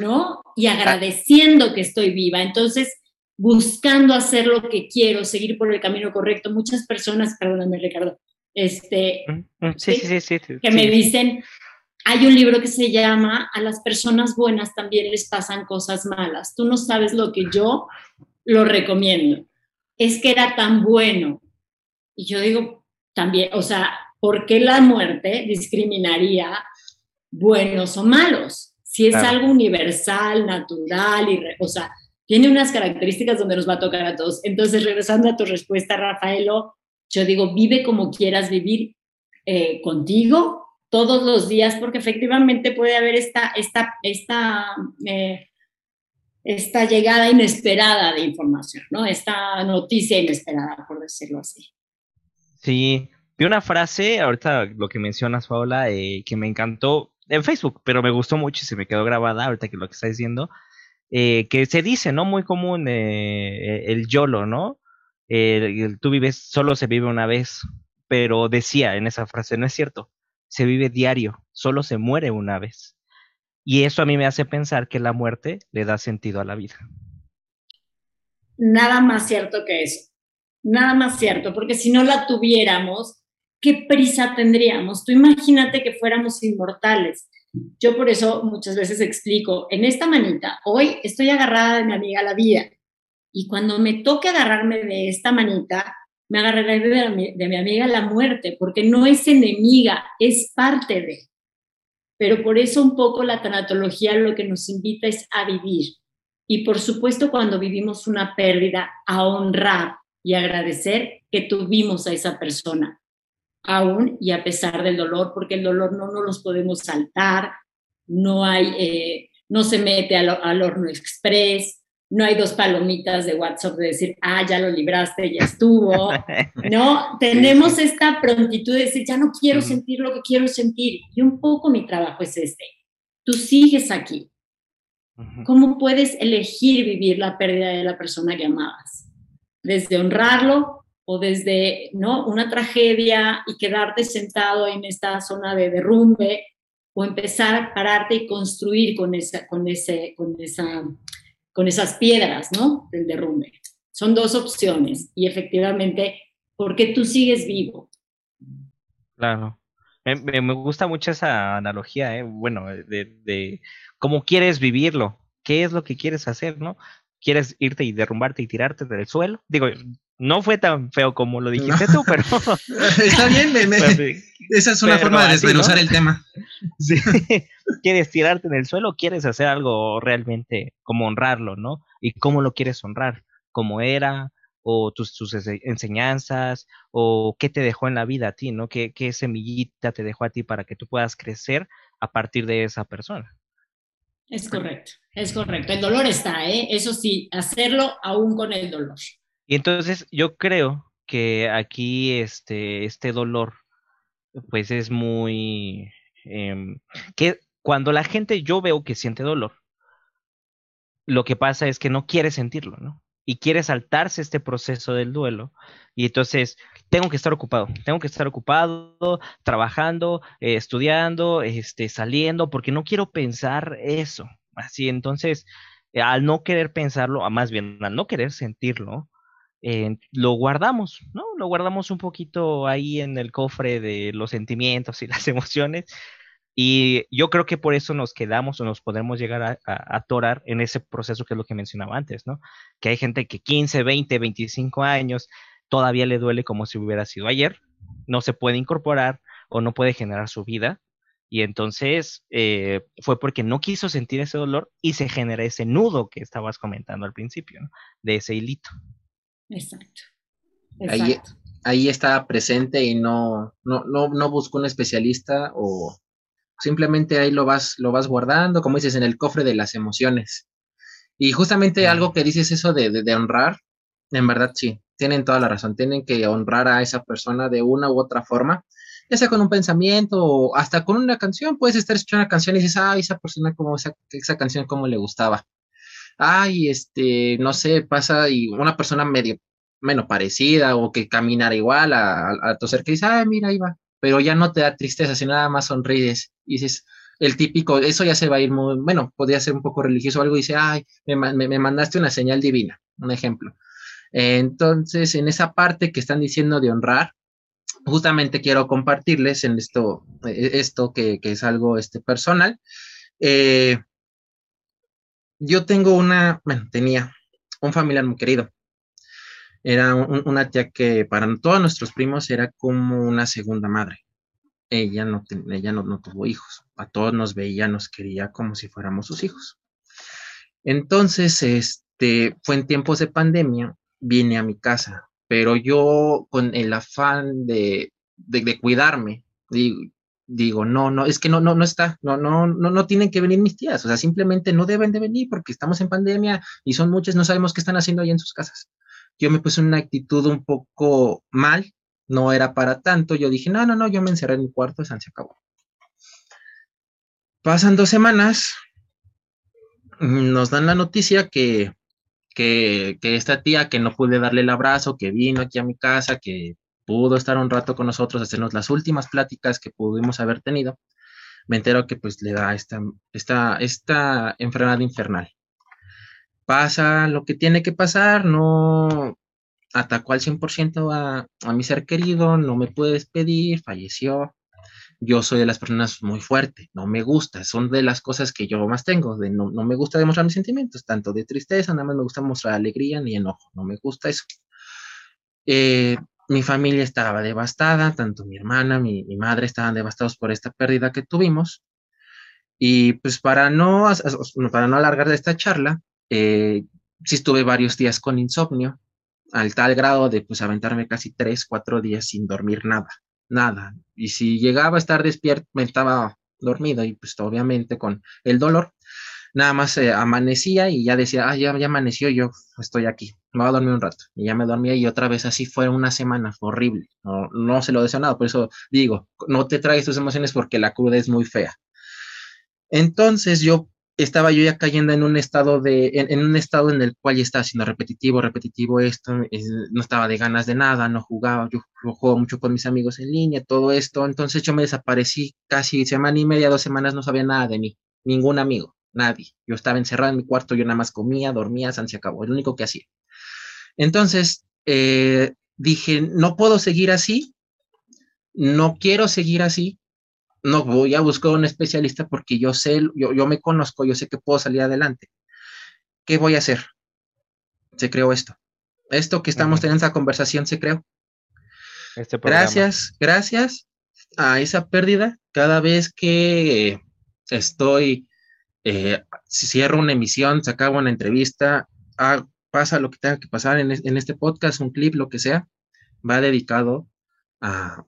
S3: ¿no? Y agradeciendo que estoy viva. Entonces, buscando hacer lo que quiero, seguir por el camino correcto. Muchas personas, perdóname Ricardo, este,
S2: sí, sí, sí,
S3: que me dicen, hay un libro que se llama A las personas buenas también les pasan cosas malas. Tú no sabes lo que yo lo recomiendo. Es que era tan bueno. Y yo digo, también, o sea, ¿por qué la muerte discriminaría buenos o malos? Si es algo universal, natural, y, o sea, tiene unas características donde nos va a tocar a todos. Entonces, regresando a tu respuesta, Rafaelo, yo digo, vive como quieras vivir eh, contigo todos los días, porque efectivamente puede haber esta, esta, esta, eh, esta llegada inesperada de información, ¿no? Esta noticia inesperada, por decirlo así.
S2: Sí, vi una frase, ahorita lo que mencionas, Paola, eh, que me encantó en Facebook, pero me gustó mucho y se me quedó grabada ahorita que lo que está diciendo, eh, que se dice, ¿no? Muy común el YOLO, ¿no? tú vives, solo se vive una vez, pero decía en esa frase, no es cierto, se vive diario, solo se muere una vez. Y eso a mí me hace pensar que la muerte le da sentido a la vida.
S3: Nada más cierto que eso, nada más cierto, porque si no la tuviéramos, ¿qué prisa tendríamos? Tú imagínate que fuéramos inmortales. Yo por eso muchas veces explico, en esta manita, hoy estoy agarrada de mi amiga la vida, y cuando me toque agarrarme de esta manita, me agarraré de mi, de mi amiga la muerte, porque no es enemiga, es parte de. Pero por eso un poco la tanatología lo que nos invita es a vivir. Y por supuesto cuando vivimos una pérdida, a honrar y agradecer que tuvimos a esa persona, aún y a pesar del dolor, porque el dolor no nos los podemos saltar, no hay, eh, no se mete al, al horno express, no hay dos palomitas de WhatsApp de decir, ah, ya lo libraste, ya estuvo. No, tenemos esta prontitud de decir, ya no quiero sentir lo que quiero sentir. Y un poco mi trabajo es este. Tú sigues aquí. ¿Cómo puedes elegir vivir la pérdida de la persona que amabas? Desde honrarlo o desde ¿no? una tragedia y quedarte sentado en esta zona de derrumbe o empezar a pararte y construir con esa, con ese, con esa con esas piedras, ¿no? Del derrumbe. Son dos opciones y efectivamente, ¿por qué tú sigues vivo?
S2: Claro. Me, gusta mucho esa analogía, ¿eh? bueno, de, cómo quieres vivirlo, qué es lo que quieres hacer, ¿no? ¿Quieres irte y derrumbarte y tirarte del suelo? Digo, no fue tan feo como lo dijiste tú, pero...
S1: Está bien, esa es una forma de desmenuzar el tema.
S2: Sí. ¿Quieres tirarte en el suelo quieres hacer algo realmente como honrarlo, no? ¿Y cómo lo quieres honrar? ¿Cómo era? ¿O tus, enseñanzas? ¿O qué te dejó en la vida a ti, no? ¿Qué, ¿Qué semillita te dejó a ti para que tú puedas crecer a partir de esa persona?
S3: Es correcto, es correcto. El dolor está, ¿eh? Eso sí, hacerlo aún con el dolor.
S2: Y entonces yo creo que aquí este, este dolor, pues es muy... Em, que cuando la gente, yo veo que siente dolor, lo que pasa es que no quiere sentirlo, ¿no? Y quiere saltarse este proceso del duelo. Y entonces, tengo que estar ocupado, tengo que estar ocupado, trabajando, estudiando, este, saliendo, porque no quiero pensar eso. Así, entonces, al no querer pensarlo, más bien al no querer sentirlo, eh, lo guardamos, ¿no? Lo guardamos un poquito ahí en el cofre de los sentimientos y las emociones y yo creo que por eso nos quedamos o nos podemos llegar a, atorar en ese proceso que es lo que mencionaba antes, ¿no? Que hay gente que 15, 20, 25 años todavía le duele como si hubiera sido ayer, no se puede incorporar o no puede generar su vida. Y entonces eh, fue porque no quiso sentir ese dolor y se genera ese nudo que estabas comentando al principio, ¿no? De ese hilito.
S3: Exacto.
S1: Ahí, ahí está presente y no, no, no, no buscó un especialista o simplemente ahí lo vas, lo vas guardando, como dices, en el cofre de las emociones. Y justamente algo que dices eso de, de, honrar, en verdad sí, tienen toda la razón, tienen que honrar a esa persona de una u otra forma, ya sea con un pensamiento o hasta con una canción, puedes estar escuchando una canción y dices, ay, esa persona, como esa, esa canción, como le gustaba. Ay, este, no sé, pasa y una persona medio menos parecida o que caminara igual a, a, a tu ser que dice, ay, mira, ahí va, pero ya no te da tristeza, sino nada más sonríes y dices, el típico, eso ya se va a ir muy, bueno, podría ser un poco religioso o algo, y dice, ay, me, me, mandaste una señal divina, un ejemplo. entonces, en esa parte que están diciendo de honrar, justamente quiero compartirles en esto, e-, esto que, es algo este, personal. Eh, yo tengo una, bueno, tenía un familiar muy querido. Era una tía que para todos nuestros primos era como una segunda madre. Ella no, tuvo hijos. A todos nos veía, nos quería como si fuéramos sus hijos. Entonces, este, fue en tiempos de pandemia, vine a mi casa, pero yo con el afán de, de, cuidarme, digo, digo, no, no, es que no, no, no está, no, no, no, no tienen que venir mis tías, o sea, simplemente no deben de venir porque estamos en pandemia y son muchas, no sabemos qué están haciendo ahí en sus casas. Yo me puse una actitud un poco mal, no era para tanto, yo dije, no, no, no, yo me encerré en mi cuarto, se acabó. Pasan dos semanas, nos dan la noticia que, que, que, esta tía que no pude darle el abrazo, que vino aquí a mi casa, que pudo estar un rato con nosotros, hacernos las últimas pláticas que pudimos haber tenido, me entero que pues le da esta, esta, esta enfermedad infernal. Pasa lo que tiene que pasar, no atacó al 100% a, a mi ser querido, no me puede despedir, falleció, yo soy de las personas muy fuerte, no me gusta, son de las cosas que yo más tengo, de no, me gusta demostrar mis sentimientos, tanto de tristeza, nada más me gusta mostrar alegría ni enojo, no me gusta eso. Eh, mi familia estaba devastada, tanto mi hermana, mi, madre estaban devastados por esta pérdida que tuvimos. Y pues para no, para no alargar esta charla, eh, sí estuve varios días con insomnio, al tal grado de pues aventarme casi tres, cuatro días sin dormir nada nada. Y si llegaba a estar despierto, me estaba dormido y pues obviamente con el dolor, nada más eh, amanecía y ya decía, ah, ya, amaneció, yo estoy aquí, me voy a dormir un rato. Y ya me dormía y otra vez así fue una semana, horrible. No, no se lo deseo nada, por eso digo, no te traes tus emociones porque la cruda es muy fea. Entonces yo estaba yo ya cayendo en un estado de, en, un estado en el cual ya estaba siendo repetitivo, repetitivo esto, no estaba de ganas de nada, no jugaba, yo, juego mucho con mis amigos en línea, todo esto, entonces yo me desaparecí casi semana y media, dos semanas, no sabía nada de mí, ningún amigo, nadie, yo estaba encerrado en mi cuarto, yo nada más comía, dormía, se acabó, es lo único que hacía. Entonces, eh, dije, no puedo seguir así, no quiero seguir así, no voy a buscar un especialista porque yo sé, yo, yo me conozco, yo sé que puedo salir adelante. ¿Qué voy a hacer? Se creó esto. Esto que estamos teniendo esa conversación se creó. Este gracias, gracias a esa pérdida. Cada vez que estoy, eh, cierro una emisión, se acaba una entrevista, ah, pasa lo que tenga que pasar en, este podcast, un clip, lo que sea, va dedicado a,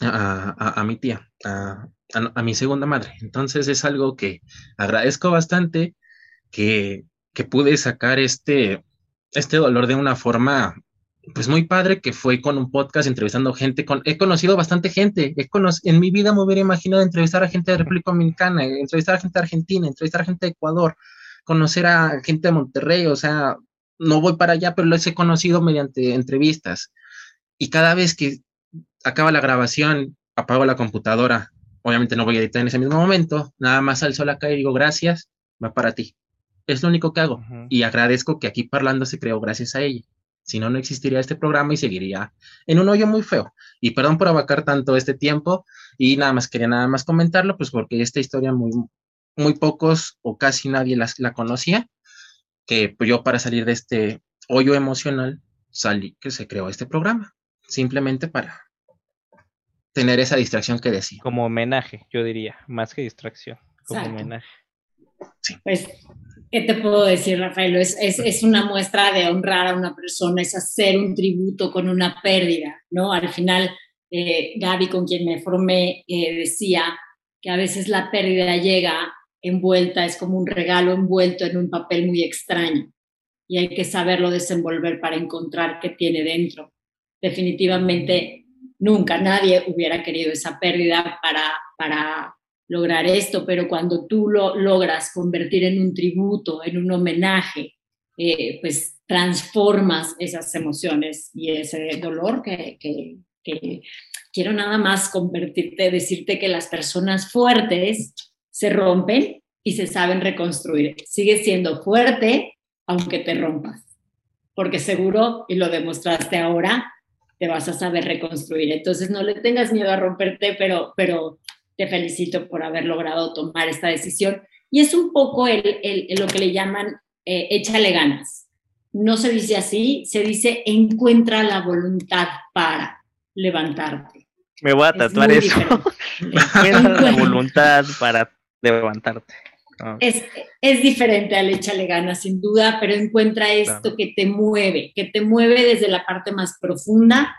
S1: a, mi tía, a, mi segunda madre. Entonces es algo que agradezco bastante que, que pude sacar este, este dolor de una forma pues muy padre que fue con un podcast entrevistando gente con he conocido bastante gente he en mi vida me hubiera imaginado entrevistar a gente de República Dominicana entrevistar a gente de Argentina entrevistar a gente de Ecuador conocer a gente de Monterrey o sea no voy para allá pero los he conocido mediante entrevistas y cada vez que acaba la grabación, apago la computadora. Obviamente no voy a editar en ese mismo momento, nada más al sol acá y digo gracias, va para ti. Es lo único que hago. Y agradezco que aquí parlando se creó gracias a ella. Si no, no existiría este programa y seguiría en un hoyo muy feo. Y perdón por abacar tanto este tiempo y nada más quería nada más comentarlo, pues porque esta historia muy, muy pocos o casi nadie la conocía, que pues yo para salir de este hoyo emocional salí que se creó este programa, simplemente para tener esa distracción que decía.
S2: Como homenaje, yo diría, más que distracción, como homenaje.
S3: Sí. Pues, ¿qué te puedo decir, Rafael? Es, es, es, una muestra de honrar a una persona, es hacer un tributo con una pérdida, ¿no? Al final, eh, Gaby, con quien me formé, eh, decía que a veces la pérdida llega envuelta, es como un regalo envuelto en un papel muy extraño y hay que saberlo desenvolver para encontrar qué tiene dentro. Definitivamente nunca nadie hubiera querido esa pérdida para, para lograr esto, pero cuando tú lo logras convertir en un tributo, en un homenaje, eh, pues transformas esas emociones y ese dolor que, quiero nada más convertirte, decirte que las personas fuertes se rompen y se saben reconstruir. Sigues siendo fuerte aunque te rompas, porque seguro, y lo demostraste ahora, te vas a saber reconstruir. Entonces no le tengas miedo a romperte, pero, pero te felicito por haber logrado tomar esta decisión. Y es un poco el, lo que le llaman eh, échale ganas. No se dice así, se dice encuentra la voluntad para levantarte.
S2: Me voy a tatuar eso. encuentra la voluntad para levantarte.
S3: Ah. Es, es, diferente al échale ganas, sin duda, pero encuentra esto que te mueve, que te mueve desde la parte más profunda.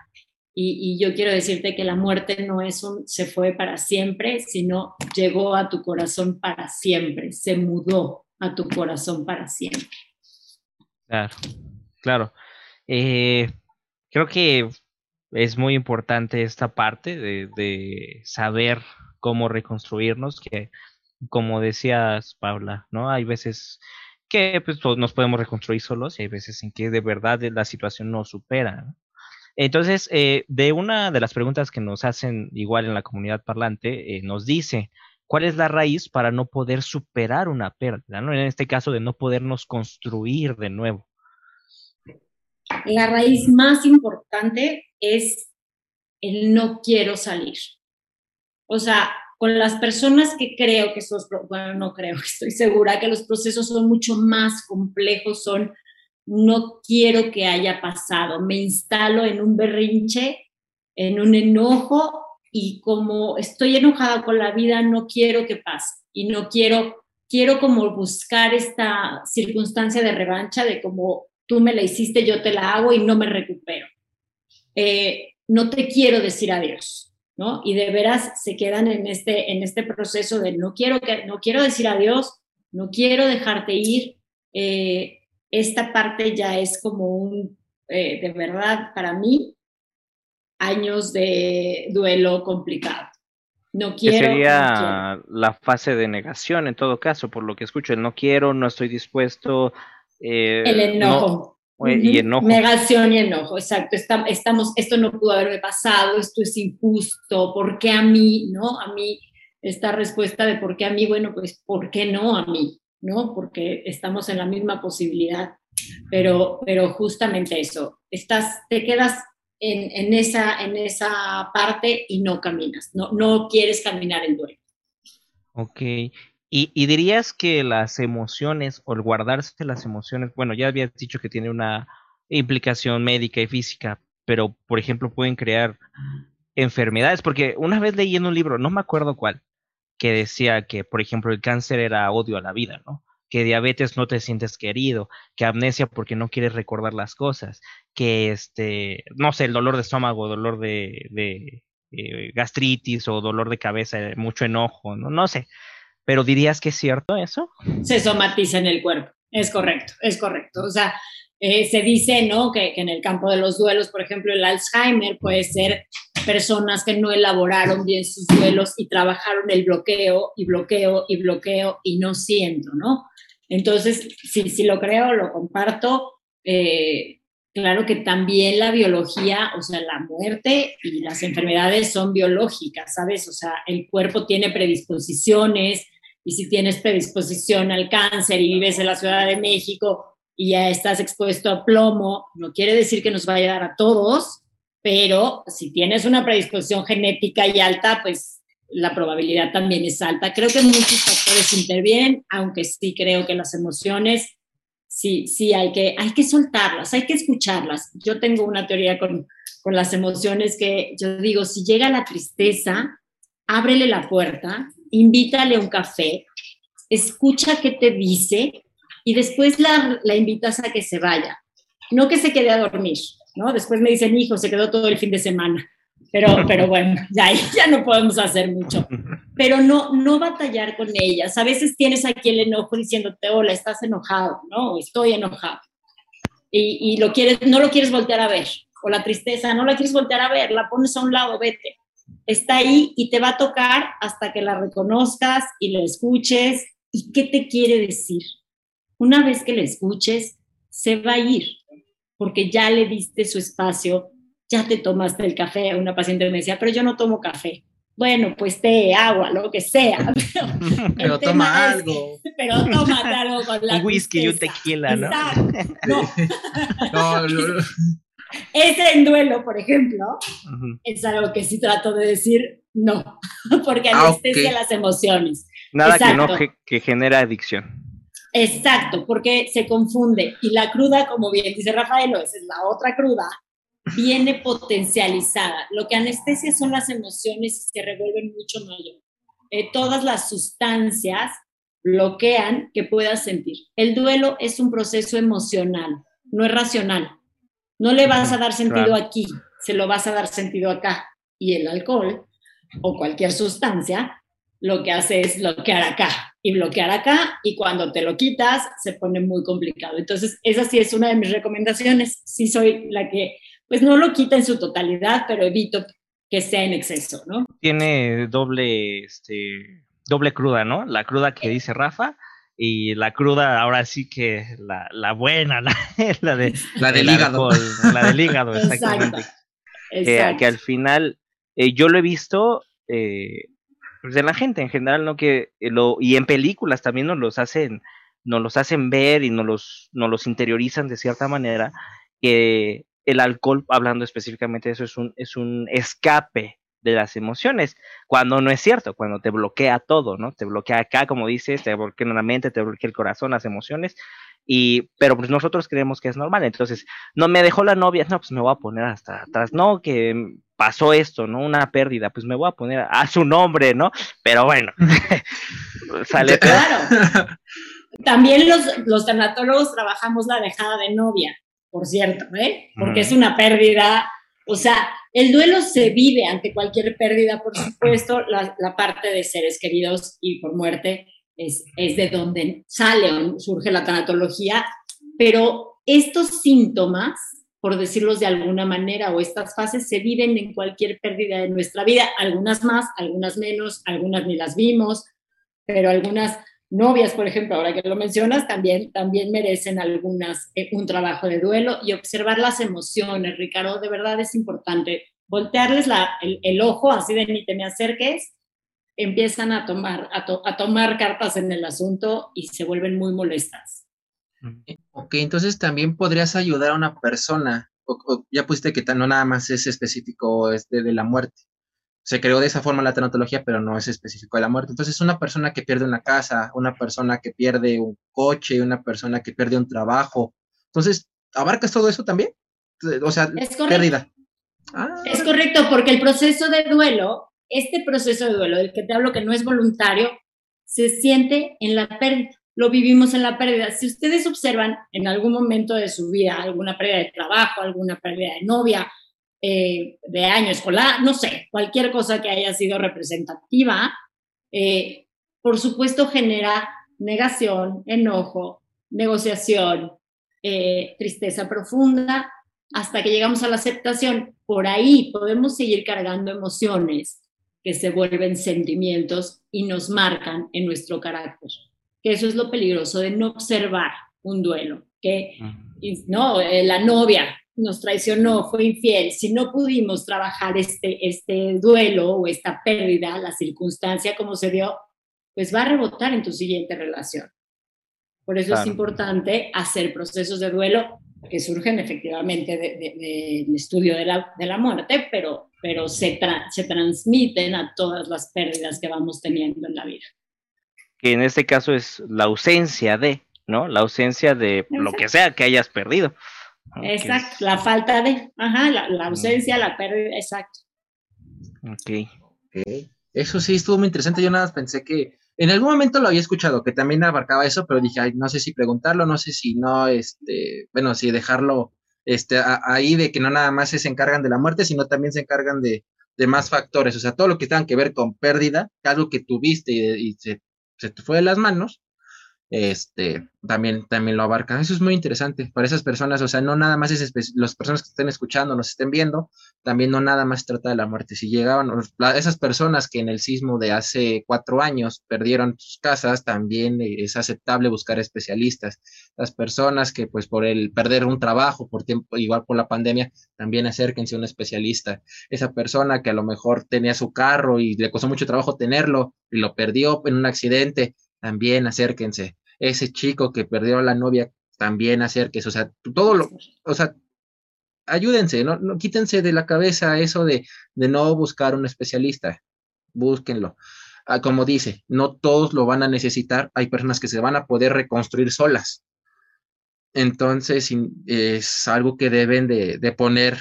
S3: Y, yo quiero decirte que la muerte no es un se fue para siempre, sino llegó a tu corazón para siempre, se mudó a tu corazón para siempre.
S2: Claro, claro. Eh, creo que es muy importante esta parte de, saber cómo reconstruirnos, que como decías, Paula, ¿no? Hay veces que pues, nos podemos reconstruir solos y hay veces en que de verdad la situación nos supera. Entonces, eh, de una de las preguntas que nos hacen igual en la comunidad parlante, eh, nos dice, ¿cuál es la raíz para no poder superar una pérdida? ¿no? En este caso, de no podernos construir de nuevo.
S3: La raíz más importante es el no quiero salir. O sea, con las personas que creo que esos, bueno, no creo, estoy segura que los procesos son mucho más complejos, son no quiero que haya pasado, me instalo en un berrinche, en un enojo y como estoy enojada con la vida, no quiero que pase y no quiero, quiero como buscar esta circunstancia de revancha de como tú me la hiciste, yo te la hago y no me recupero. Eh, no te quiero decir adiós ¿no? Y de veras se quedan en este, en este proceso de no quiero, que, no quiero decir adiós, no quiero dejarte ir. Eh, esta parte ya es como un, eh, de verdad, para mí, años de duelo complicado. No quiero.
S2: sería la fase de negación en todo caso, por lo que escucho, el no quiero, no estoy dispuesto.
S3: Eh, el enojo y enojo. Negación y enojo, exacto. Estamos, esto no pudo haberme pasado, esto es injusto, ¿por qué a mí? ¿No? A mí, esta respuesta de por qué a mí, bueno, pues ¿por qué no a mí? ¿No? Porque estamos en la misma posibilidad. Pero, pero justamente eso, estás, te quedas en, en, esa, en esa parte y no caminas, no, no quieres caminar el duelo.
S2: Ok, y, dirías que las emociones o el guardarse las emociones, bueno, ya habías dicho que tiene una implicación médica y física, pero por ejemplo pueden crear enfermedades, porque una vez leí en un libro, no me acuerdo cuál, que decía que, por ejemplo, el cáncer era odio a la vida, ¿no? Que diabetes no te sientes querido, que amnesia porque no quieres recordar las cosas, que este, no sé, el dolor de estómago, dolor de, de eh, gastritis o dolor de cabeza, mucho enojo, no, no sé pero dirías que es cierto eso?
S3: Se somatiza en el cuerpo, es correcto, es correcto. O sea, eh, se dice, ¿no? Que, en el campo de los duelos, por ejemplo, el Alzheimer puede ser personas que no elaboraron bien sus duelos y trabajaron el bloqueo y bloqueo y bloqueo y no siento, ¿no? Entonces, si, si lo creo, lo comparto. Eh, claro que también la biología, o sea, la muerte y las enfermedades son biológicas, ¿sabes? O sea, el cuerpo tiene predisposiciones, y si tienes predisposición al cáncer y vives en la Ciudad de México y ya estás expuesto a plomo, no quiere decir que nos vaya a dar a todos, pero si tienes una predisposición genética y alta, pues la probabilidad también es alta. Creo que muchos factores intervienen, aunque sí creo que las emociones, sí, sí hay que, hay que soltarlas, hay que escucharlas. Yo tengo una teoría con, con las emociones que yo digo, si llega la tristeza, ábrele la puerta invítale un café, escucha qué te dice y después la, la invitas a que se vaya. No que se quede a dormir, ¿no? Después me dicen, hijo, se quedó todo el fin de semana. Pero, pero bueno, ya, ya no podemos hacer mucho. Pero no, no batallar con ellas. A veces tienes aquí el enojo diciéndote, hola, estás enojado, ¿no? Estoy enojado. Y, y lo quieres, no lo quieres voltear a ver. O la tristeza, no la quieres voltear a ver, la pones a un lado, vete está ahí y te va a tocar hasta que la reconozcas y lo escuches. ¿Y qué te quiere decir? Una vez que le escuches, se va a ir, porque ya le diste su espacio, ya te tomaste el café. Una paciente me decía, pero yo no tomo café. Bueno, pues té, agua, lo que sea.
S1: Pero, toma algo.
S3: pero tómate algo con la
S2: Un whisky y un tequila, ¿no?
S3: no. no ese en duelo, por ejemplo, es algo que sí trato de decir no, porque ah, anestesia las emociones.
S2: Nada que no que genera adicción.
S3: Exacto, porque se confunde. Y la cruda, como bien dice Rafael, esa es la otra cruda, viene potencializada. Lo que anestesia son las emociones y se revuelven mucho mayor. Eh, todas las sustancias bloquean que puedas sentir. El duelo es un proceso emocional, no es racional. No le vas a dar sentido aquí, se lo vas a dar sentido acá. Y el alcohol o cualquier sustancia lo que hace es bloquear acá y bloquear acá y cuando te lo quitas se pone muy complicado. Entonces, esa sí es una de mis recomendaciones. Sí soy la que, pues no lo quita en su totalidad, pero evito que sea en exceso, ¿no?
S2: Tiene doble, este, doble cruda, ¿no? La cruda que dice Rafa y la cruda ahora sí que la, la buena, la, la, de,
S1: la del hígado.
S2: la del hígado, exactamente. Que, al final, eh, yo lo he visto eh, de la gente en general, ¿no? Que eh, lo, y en películas también nos los hacen, nos los hacen ver y nos los, nos los interiorizan de cierta manera, que el alcohol, hablando específicamente de eso, es un, es un escape de las emociones, cuando no es cierto, cuando te bloquea todo, ¿no? Te bloquea acá, como dices, te bloquea la mente, te bloquea el corazón, las emociones, y, pero pues nosotros creemos que es normal, entonces, no me dejó la novia, no, pues me voy a poner hasta atrás, no, que pasó esto, ¿no? Una pérdida, pues me voy a poner a, su nombre, ¿no? Pero bueno,
S3: sale. Claro. También los, los tanatólogos trabajamos la dejada de novia, por cierto, ¿eh? Porque es una pérdida, o sea, el duelo se vive ante cualquier pérdida, por supuesto, la, la parte de seres queridos y por muerte es, es de donde sale surge la tanatología, pero estos síntomas por decirlos de alguna manera, o estas fases se viven en cualquier pérdida de nuestra vida, algunas más, algunas menos, algunas ni las vimos, pero algunas novias, por ejemplo, ahora que lo mencionas, también, también merecen algunas eh, un trabajo de duelo y observar las emociones, Ricardo, de verdad es importante. Voltearles la, el, ojo, así de ni te me acerques, empiezan a tomar, a, a tomar cartas en el asunto y se vuelven muy molestas.
S1: Ok, entonces también podrías ayudar a una persona, o, ya pusiste que no nada más es específico este de la muerte. Se creó de esa forma la tanatología, pero no es específico de la muerte. Entonces, una persona que pierde una casa, una persona que pierde un coche, una persona que pierde un trabajo. Entonces, ¿abarcas todo eso también? O sea, pérdida.
S3: Ah. Es correcto, porque el proceso de duelo, este proceso de duelo del que te hablo que no es voluntario, se siente en la pérdida lo vivimos en la pérdida. Si ustedes observan en algún momento de su vida alguna pérdida de trabajo, alguna pérdida de novia, eh, de año escolar, no sé, cualquier cosa que haya sido representativa, eh, por supuesto genera negación, enojo, negociación, eh, tristeza profunda, hasta que llegamos a la aceptación. Por ahí podemos seguir cargando emociones que se vuelven sentimientos y nos marcan en nuestro carácter que eso es lo peligroso de no observar un duelo, que no, eh, la novia nos traicionó, fue infiel, si no pudimos trabajar este, este duelo o esta pérdida, la circunstancia como se dio, pues va a rebotar en tu siguiente relación. Por eso es importante hacer procesos de duelo que surgen efectivamente del estudio de la, de la, muerte, pero, pero se, se transmiten a todas las pérdidas que vamos teniendo en la vida
S2: que en este caso es la ausencia de, ¿no? La ausencia de lo que sea que hayas perdido.
S3: Exacto, la falta de, ajá, la, ausencia, la pérdida, exacto.
S2: Ok.
S1: Eso sí estuvo muy interesante. Yo nada más pensé que en algún momento lo había escuchado, que también abarcaba eso, pero dije, ay, no sé si preguntarlo, no sé si no, este, bueno, si dejarlo este, ahí de que no nada más se encargan de la muerte, sino también se encargan de, de más factores, o sea, todo lo que tenga que ver con pérdida, algo que tuviste y, y se se te fue de las manos, este, también, también lo abarca. Eso es muy interesante para esas personas, o sea, no nada más es las personas que estén escuchando, nos estén viendo, también no nada más trata de la muerte. Si llegaban esas personas que en el sismo de hace cuatro años perdieron sus casas, también es aceptable buscar especialistas. Las personas que pues por el perder un trabajo, por tiempo, igual por la pandemia, también acérquense a un especialista. Esa persona que a lo mejor tenía su carro y le costó mucho trabajo tenerlo y lo perdió en un accidente, también acérquense. Ese chico que perdió a la novia, también acérquense. O sea, todo lo, o sea, ayúdense, no, no quítense de la cabeza eso de, de no buscar un especialista, búsquenlo. Ah, como dice, no todos lo van a necesitar, hay personas que se van a poder reconstruir solas. Entonces es algo que deben de, de poner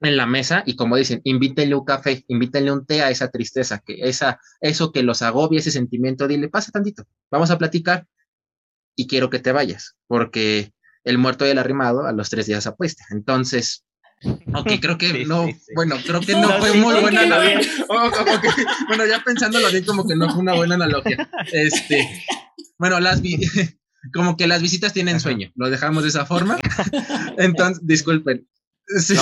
S1: en la mesa y como dicen, invítenle un café, invítenle un té a esa tristeza, que esa, eso que los agobia, ese sentimiento, dile, pasa tantito, vamos a platicar y quiero que te vayas, porque el muerto y el arrimado a los tres días apuesta. Entonces, ok, creo que no, bueno, creo que no, fue muy buena analogía. bueno, ya pensándolo bien, como que no fue una buena analogía. Este, bueno, las vi, como que las visitas tienen sueño, lo dejamos de esa forma. Entonces, disculpen, Sí,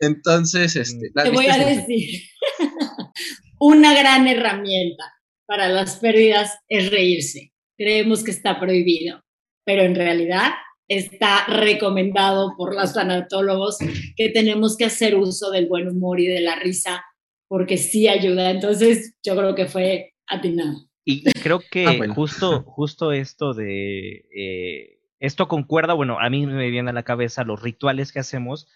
S1: Entonces, este,
S3: te voy a decir, una gran herramienta para las pérdidas es reírse. Creemos que está prohibido, pero en realidad está recomendado por los tanatólogos que tenemos que hacer uso del buen humor y de la risa porque sí ayuda. Entonces, yo creo que fue atinado.
S2: Y creo que ah, justo, justo esto de eh, esto concuerda, bueno, a mí me viene a la cabeza los rituales que hacemos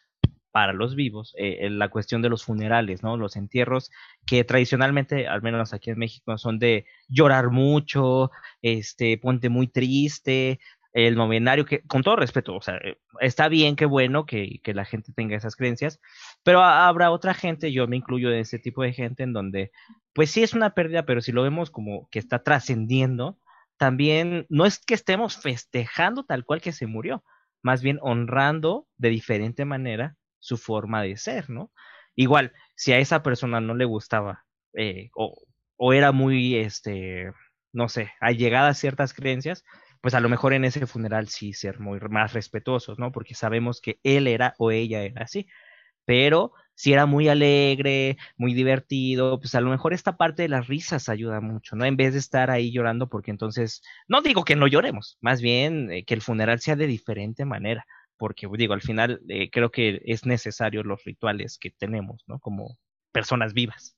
S2: para los vivos, eh, la cuestión de los funerales, ¿no? Los entierros que tradicionalmente, al menos aquí en México, son de llorar mucho, este, ponte muy triste, el novenario, que con todo respeto, o sea, eh, está bien, qué bueno que, que la gente tenga esas creencias, pero habrá otra gente, yo me incluyo en ese tipo de gente, en donde, pues sí es una pérdida, pero si lo vemos como que está trascendiendo, también no es que estemos festejando tal cual que se murió, más bien honrando de diferente manera su forma de ser, ¿no? Igual, si a esa persona no le gustaba eh, o, o, era muy, este, no sé, allegada a ciertas creencias, pues a lo mejor en ese funeral sí ser muy más respetuosos, ¿no? Porque sabemos que él era o ella era así. Pero si era muy alegre, muy divertido, pues a lo mejor esta parte de las risas ayuda mucho, ¿no? En vez de estar ahí llorando, porque entonces, no digo que no lloremos, más bien eh, que el funeral sea de diferente manera, porque digo, al final eh, creo que es necesario los rituales que tenemos, ¿no? Como personas vivas.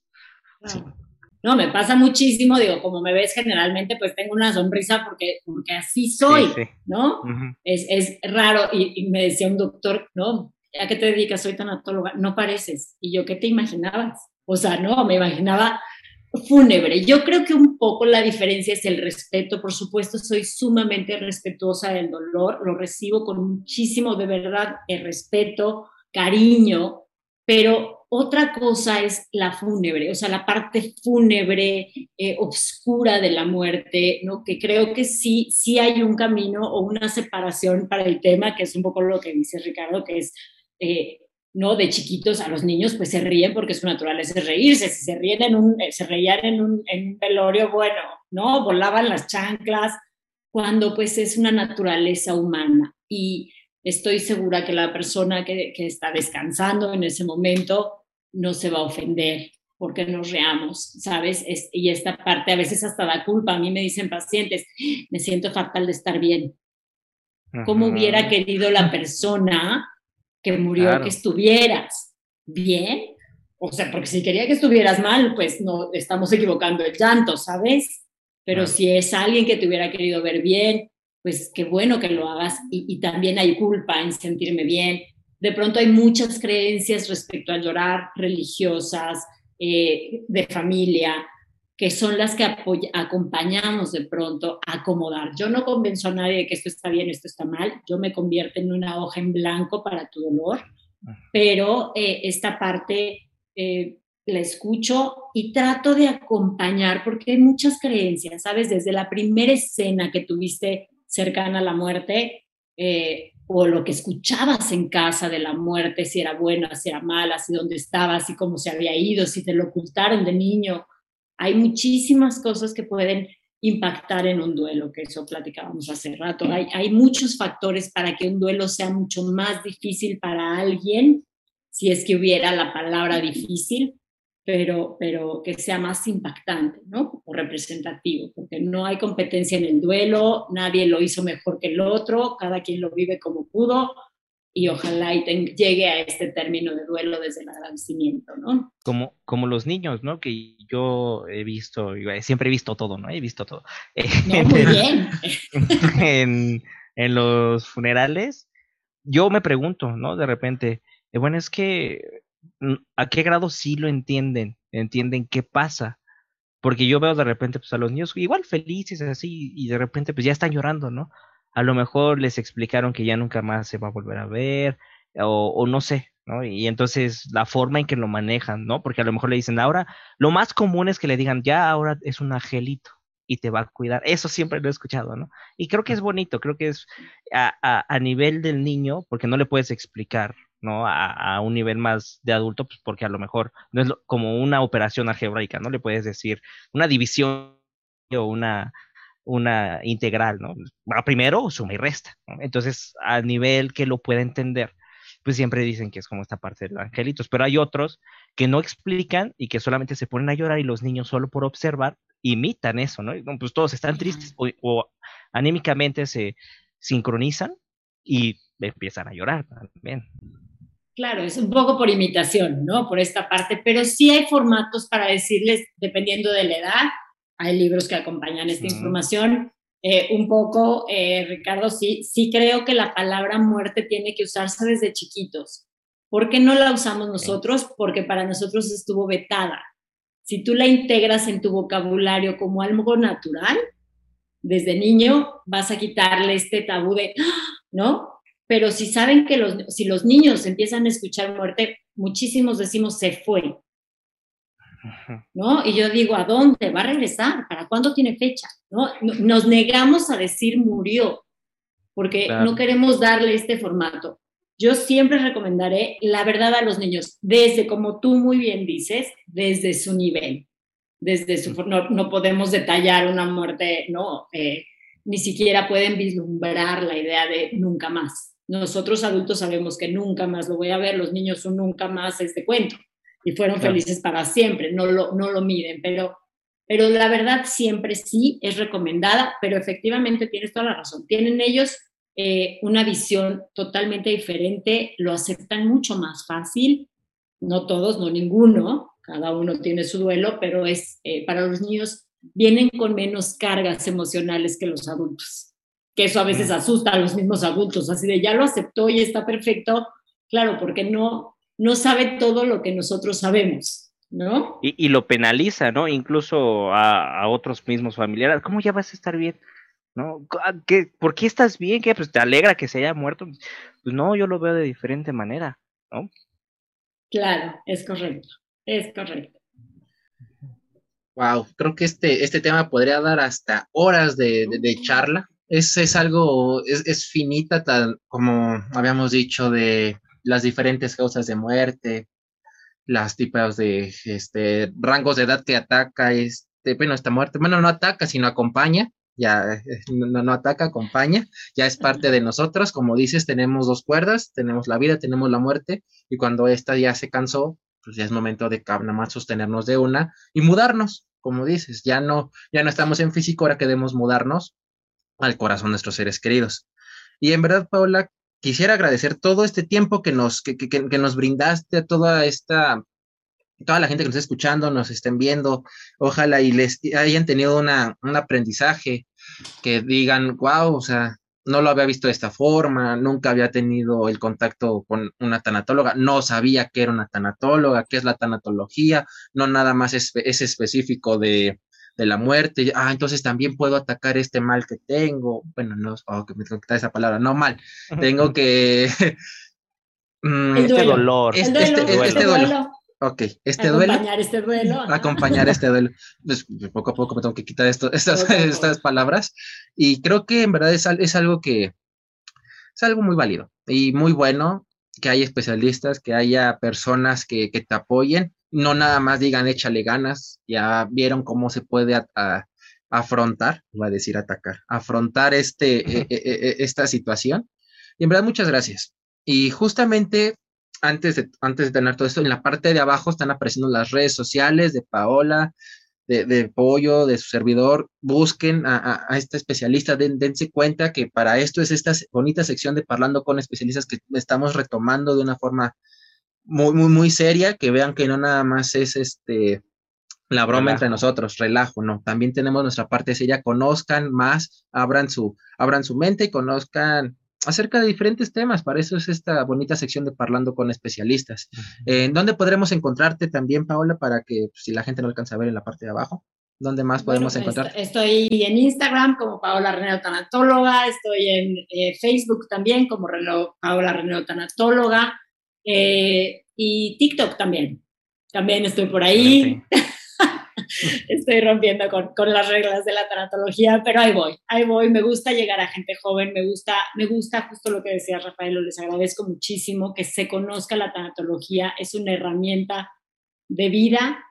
S3: No, me pasa muchísimo, digo, como me ves generalmente, pues tengo una sonrisa porque, porque así soy, ¿no? es, es, raro, y, y, me decía un doctor, ¿no? ¿A qué te dedicas? Soy tanatóloga. No pareces. ¿Y yo qué te imaginabas? O sea, no, me imaginaba fúnebre. Yo creo que un poco la diferencia es el respeto. Por supuesto, soy sumamente respetuosa del dolor, lo recibo con muchísimo, de verdad, el respeto, cariño, pero otra cosa es la fúnebre, o sea, la parte fúnebre, eh, de la muerte, ¿no? Que creo que sí, sí hay un camino o una separación para el tema, que es un poco lo que dice Ricardo, que es eh, ¿no? De chiquitos a los niños, pues se ríen porque es natural es reírse. Si se ríen en un, eh, se reían en un, en velorio, bueno, ¿no? Volaban las chanclas, cuando pues es una naturaleza humana. Y estoy segura que la persona que, que está descansando en ese momento no se va a ofender porque nos reamos, ¿sabes? y esta parte a veces hasta da culpa. A mí me dicen pacientes, me siento fatal de estar bien. ¿Cómo hubiera querido la persona que murió, que estuvieras bien. O sea, porque si quería que estuvieras mal, pues no estamos equivocando el llanto, ¿sabes? Pero si es alguien que te hubiera querido ver bien, pues qué bueno que lo hagas. Y, también hay culpa en sentirme bien. De pronto hay muchas creencias respecto a llorar, religiosas, eh, de familia, que son las que acompañamos de pronto a acomodar. Yo no convenzo a nadie de que esto está bien, esto está mal, yo me convierto en una hoja en blanco para tu dolor, pero eh, esta parte eh, la escucho y trato de acompañar porque hay muchas creencias, ¿sabes? Desde la primera escena que tuviste cercana a la muerte, eh, o lo que escuchabas en casa de la muerte, si era buena, si era mala, si dónde estabas, si cómo se había ido, si te lo ocultaron de niño, hay muchísimas cosas que pueden impactar en un duelo, que eso platicábamos hace rato. Hay, muchos factores para que un duelo sea mucho más difícil para alguien, si es que hubiera la palabra difícil, pero, pero que sea más impactante, ¿no? O representativo, porque no hay competencia en el duelo, nadie lo hizo mejor que el otro, cada quien lo vive como pudo, y ojalá y llegue a este término de duelo desde el agradecimiento, ¿no?
S2: Como, como los niños, ¿no? Que yo he visto, siempre he visto todo, ¿no? He visto todo.
S3: muy bien.
S2: en, en los funerales, yo me pregunto, ¿no? De repente, eh, bueno, es que, mm, ¿a qué grado sí lo entienden? ¿Entienden qué pasa? Porque yo veo de repente pues, a los niños igual felices así y de repente pues ya están llorando, ¿no? A lo mejor les explicaron que ya nunca más se va a volver a ver o, o no sé, ¿no? Y entonces la forma en que lo manejan, ¿no? Porque a lo mejor le dicen ahora, lo más común es que le digan, ya ahora es un angelito y te va a cuidar. Eso siempre lo he escuchado, ¿no? Y creo que es bonito, creo que es a, a, nivel del niño, porque no le puedes explicar, ¿no? A, a, un nivel más de adulto, pues porque a lo mejor no es lo, como una operación algebraica, ¿no? Le puedes decir una división o una, una integral, ¿no? Va primero suma y resta, ¿no? Entonces, a nivel que lo pueda entender, pues siempre dicen que es como esta parte de los angelitos, pero hay otros que no explican y que solamente se ponen a llorar y los niños solo por observar imitan eso, ¿no? Pues todos están tristes o, o anímicamente se sincronizan y empiezan a llorar también.
S3: Claro, es un poco por imitación, ¿no? Por esta parte, pero sí hay formatos para decirles, dependiendo de la edad, hay libros que acompañan esta uh -huh. información. Eh, un poco, eh, Ricardo, sí, sí creo que la palabra muerte tiene que usarse desde chiquitos. ¿Por qué no la usamos nosotros? Porque para nosotros estuvo vetada si tú la integras en tu vocabulario como algo natural, desde niño vas a quitarle este tabú de, ¿no? Pero si saben que los, si los niños empiezan a escuchar muerte, muchísimos decimos se fue, ¿no? Y yo digo, ¿a dónde? ¿Va a regresar? ¿Para cuándo tiene fecha? ¿No? Nos negamos a decir murió, porque claro. no queremos darle este formato yo siempre recomendaré la verdad a los niños, desde, como tú muy bien dices, desde su nivel, desde su, no, no podemos detallar una muerte, no, eh, ni siquiera pueden vislumbrar la idea de nunca más. Nosotros adultos sabemos que nunca más lo voy a ver, los niños son nunca más este cuento y fueron claro. felices para siempre, no lo, no lo miden, pero, pero la verdad siempre sí es recomendada, pero efectivamente tienes toda la razón, tienen ellos eh, una visión totalmente diferente, lo aceptan mucho más fácil, no todos, no ninguno, cada uno tiene su duelo, pero es eh, para los niños vienen con menos cargas emocionales que los adultos, que eso a veces asusta a los mismos adultos, así de ya lo aceptó y está perfecto, claro, porque no, no sabe todo lo que nosotros sabemos. ¿No?
S2: Y, y lo penaliza, ¿no? Incluso a, a otros mismos familiares. ¿Cómo ya vas a estar bien? ¿no? Ah, ¿Qué, ¿Por qué estás bien? ¿Qué? Pues te alegra que se haya muerto. Pues no, yo lo veo de diferente manera, ¿no?
S3: Claro, es correcto, es correcto.
S1: Wow, creo que este, este tema podría dar hasta horas de, de, de charla. Es, es algo, es, es, finita, tal como habíamos dicho, de las diferentes causas de muerte, las tipos de este, rangos de edad que ataca este, bueno, esta muerte. Bueno, no ataca, sino acompaña ya eh, no, no, ataca, acompaña, ya es parte de nosotros, como dices, tenemos dos cuerdas, tenemos la vida, tenemos la muerte, y cuando esta ya se cansó, pues ya es momento de nada más sostenernos de una y mudarnos, como dices, ya no, ya no estamos en físico, ahora queremos mudarnos al corazón de nuestros seres queridos. Y en verdad, Paula, quisiera agradecer todo este tiempo que nos, que, que, que nos brindaste, a toda esta toda la gente que nos está escuchando, nos estén viendo, ojalá y les hayan tenido una, un aprendizaje, que digan, wow, o sea, no lo había visto de esta forma, nunca había tenido el contacto con una tanatóloga, no sabía que era una tanatóloga, qué es la tanatología, no nada más es, es específico de, de, la muerte, ah, entonces también puedo atacar este mal que tengo, bueno, no, oh, que me tengo que quitar esa palabra, no mal, tengo que...
S2: este dolor.
S1: Este, este, este, este duelo. Ok, este
S3: acompañar
S1: duelo.
S3: Acompañar este duelo.
S1: Acompañar este duelo. Pues, poco a poco me tengo que quitar esto, estas, okay. estas palabras. Y creo que en verdad es, es algo que es algo muy válido y muy bueno que haya especialistas, que haya personas que, que te apoyen, no nada más digan échale ganas, ya vieron cómo se puede a, a, afrontar, voy a decir atacar, afrontar este, e, e, esta situación. Y en verdad, muchas gracias. Y justamente antes de, antes de tener todo esto, en la parte de abajo están apareciendo las redes sociales de Paola, de, de Pollo, de su servidor. Busquen a, a, a este especialista, den, dense cuenta que para esto es esta bonita sección de Parlando con especialistas que estamos retomando de una forma muy, muy, muy seria, que vean que no nada más es este la broma relajo. entre nosotros, relajo, no. También tenemos nuestra parte seria, conozcan más, abran su, abran su mente y conozcan acerca de diferentes temas. Para eso es esta bonita sección de Parlando con especialistas. ¿En dónde podremos encontrarte también, Paola, para que pues, si la gente no alcanza a ver en la parte de abajo? ¿Dónde más podemos encontrar?
S3: Estoy en Instagram como Paola Reneo Tanatóloga, estoy en eh, Facebook también como Paola Reneo Tanatóloga eh, y TikTok también. También estoy por ahí. estoy rompiendo con, con, las reglas de la tanatología, pero ahí voy, ahí voy. Me gusta llegar a gente joven, me gusta, me gusta justo lo que decía Rafael, les agradezco muchísimo que se conozca la tanatología, es una herramienta de vida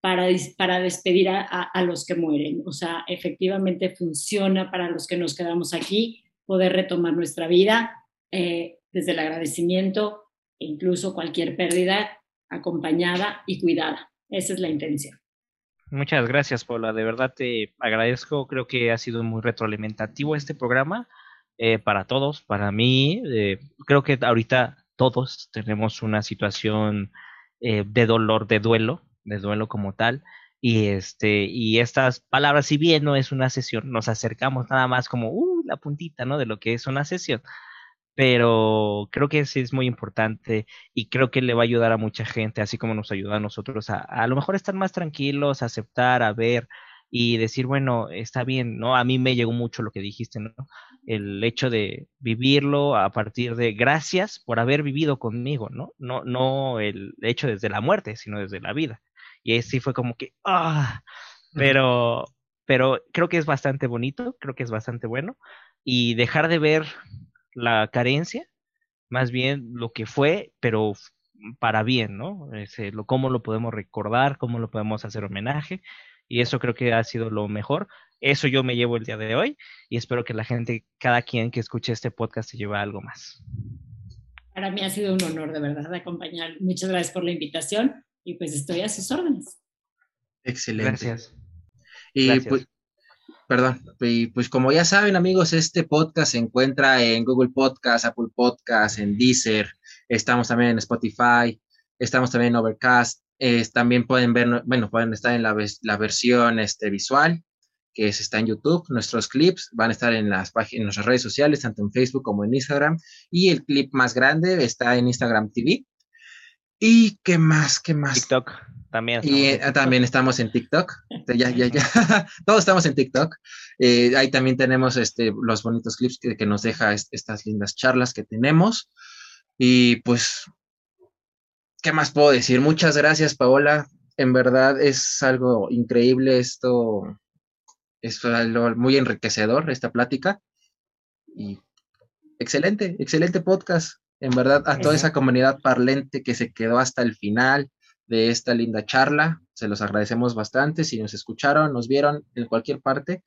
S3: para, para despedir a, a, los que mueren. O sea, efectivamente funciona para los que nos quedamos aquí, poder retomar nuestra vida eh, desde el agradecimiento incluso cualquier pérdida acompañada y cuidada. Esa es la intención.
S2: Muchas gracias, Paula. De verdad te agradezco. Creo que ha sido muy retroalimentativo este programa eh, para todos, para mí. Eh, creo que ahorita todos tenemos una situación de dolor, de duelo, de duelo como tal. Y este, y estas palabras, si bien no es una sesión, nos acercamos nada más como uh, la puntita, ¿no? De lo que es una sesión. Pero creo que sí es muy importante y creo que le va a ayudar a mucha gente, así como nos ayuda a nosotros a, a lo mejor estar más tranquilos, a aceptar, a ver, y decir, bueno, está bien, ¿no? A mí me llegó mucho lo que dijiste, ¿no? El hecho de vivirlo a partir de gracias por haber vivido conmigo, ¿no? No, no el hecho desde la muerte, sino desde la vida. Y ahí sí fue como que, ah, pero, pero creo que es bastante bonito, creo que es bastante bueno. Y dejar de ver la carencia, más bien lo que fue, pero para bien, ¿no? Ese, lo, cómo lo podemos recordar, cómo lo podemos hacer homenaje. Y eso creo que ha sido lo mejor. Eso yo me llevo el día de hoy y espero que la gente, cada quien que escuche este podcast, se lleve algo más.
S3: Para mí ha sido un honor de verdad de acompañar. Muchas gracias por la invitación y pues estoy a sus órdenes.
S1: Excelente. Gracias. Y pues, perdón, y pues como ya saben amigos, este podcast se encuentra en Google Podcast, Apple Podcast, en Deezer, estamos también en Spotify, estamos también en Overcast, también pueden ver, bueno, pueden estar en la, la versión este, visual, que está en YouTube. Nuestros clips van a estar en las páginas, en nuestras redes sociales, tanto en Facebook como en Instagram. Y el clip más grande está en Instagram TV. ¿Y qué más? ¿Qué más?
S2: TikTok también.
S1: Y eh, también estamos en TikTok. ya, ya, ya. Todos estamos en TikTok. Eh, ahí también tenemos este, los bonitos clips que, que nos deja estas lindas charlas que tenemos. Y pues, ¿qué más puedo decir? Muchas gracias, Paola. En verdad es algo increíble esto. Es algo muy enriquecedor esta plática. Y excelente, excelente podcast en verdad, a toda esa comunidad parlante que se quedó hasta el final de esta linda charla. Se los agradecemos bastante. Si nos escucharon, nos vieron en cualquier parte,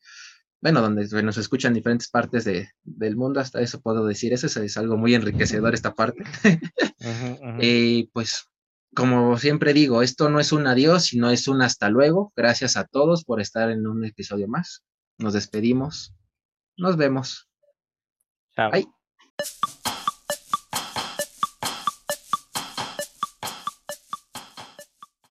S1: bueno, donde nos escuchan diferentes partes de, del mundo, hasta eso puedo decir. Eso es, algo muy enriquecedor esta parte. Y pues, como siempre digo, esto no es un adiós, sino es un hasta luego. Gracias a todos por estar en un episodio más. Nos despedimos. Nos vemos.
S2: Chao.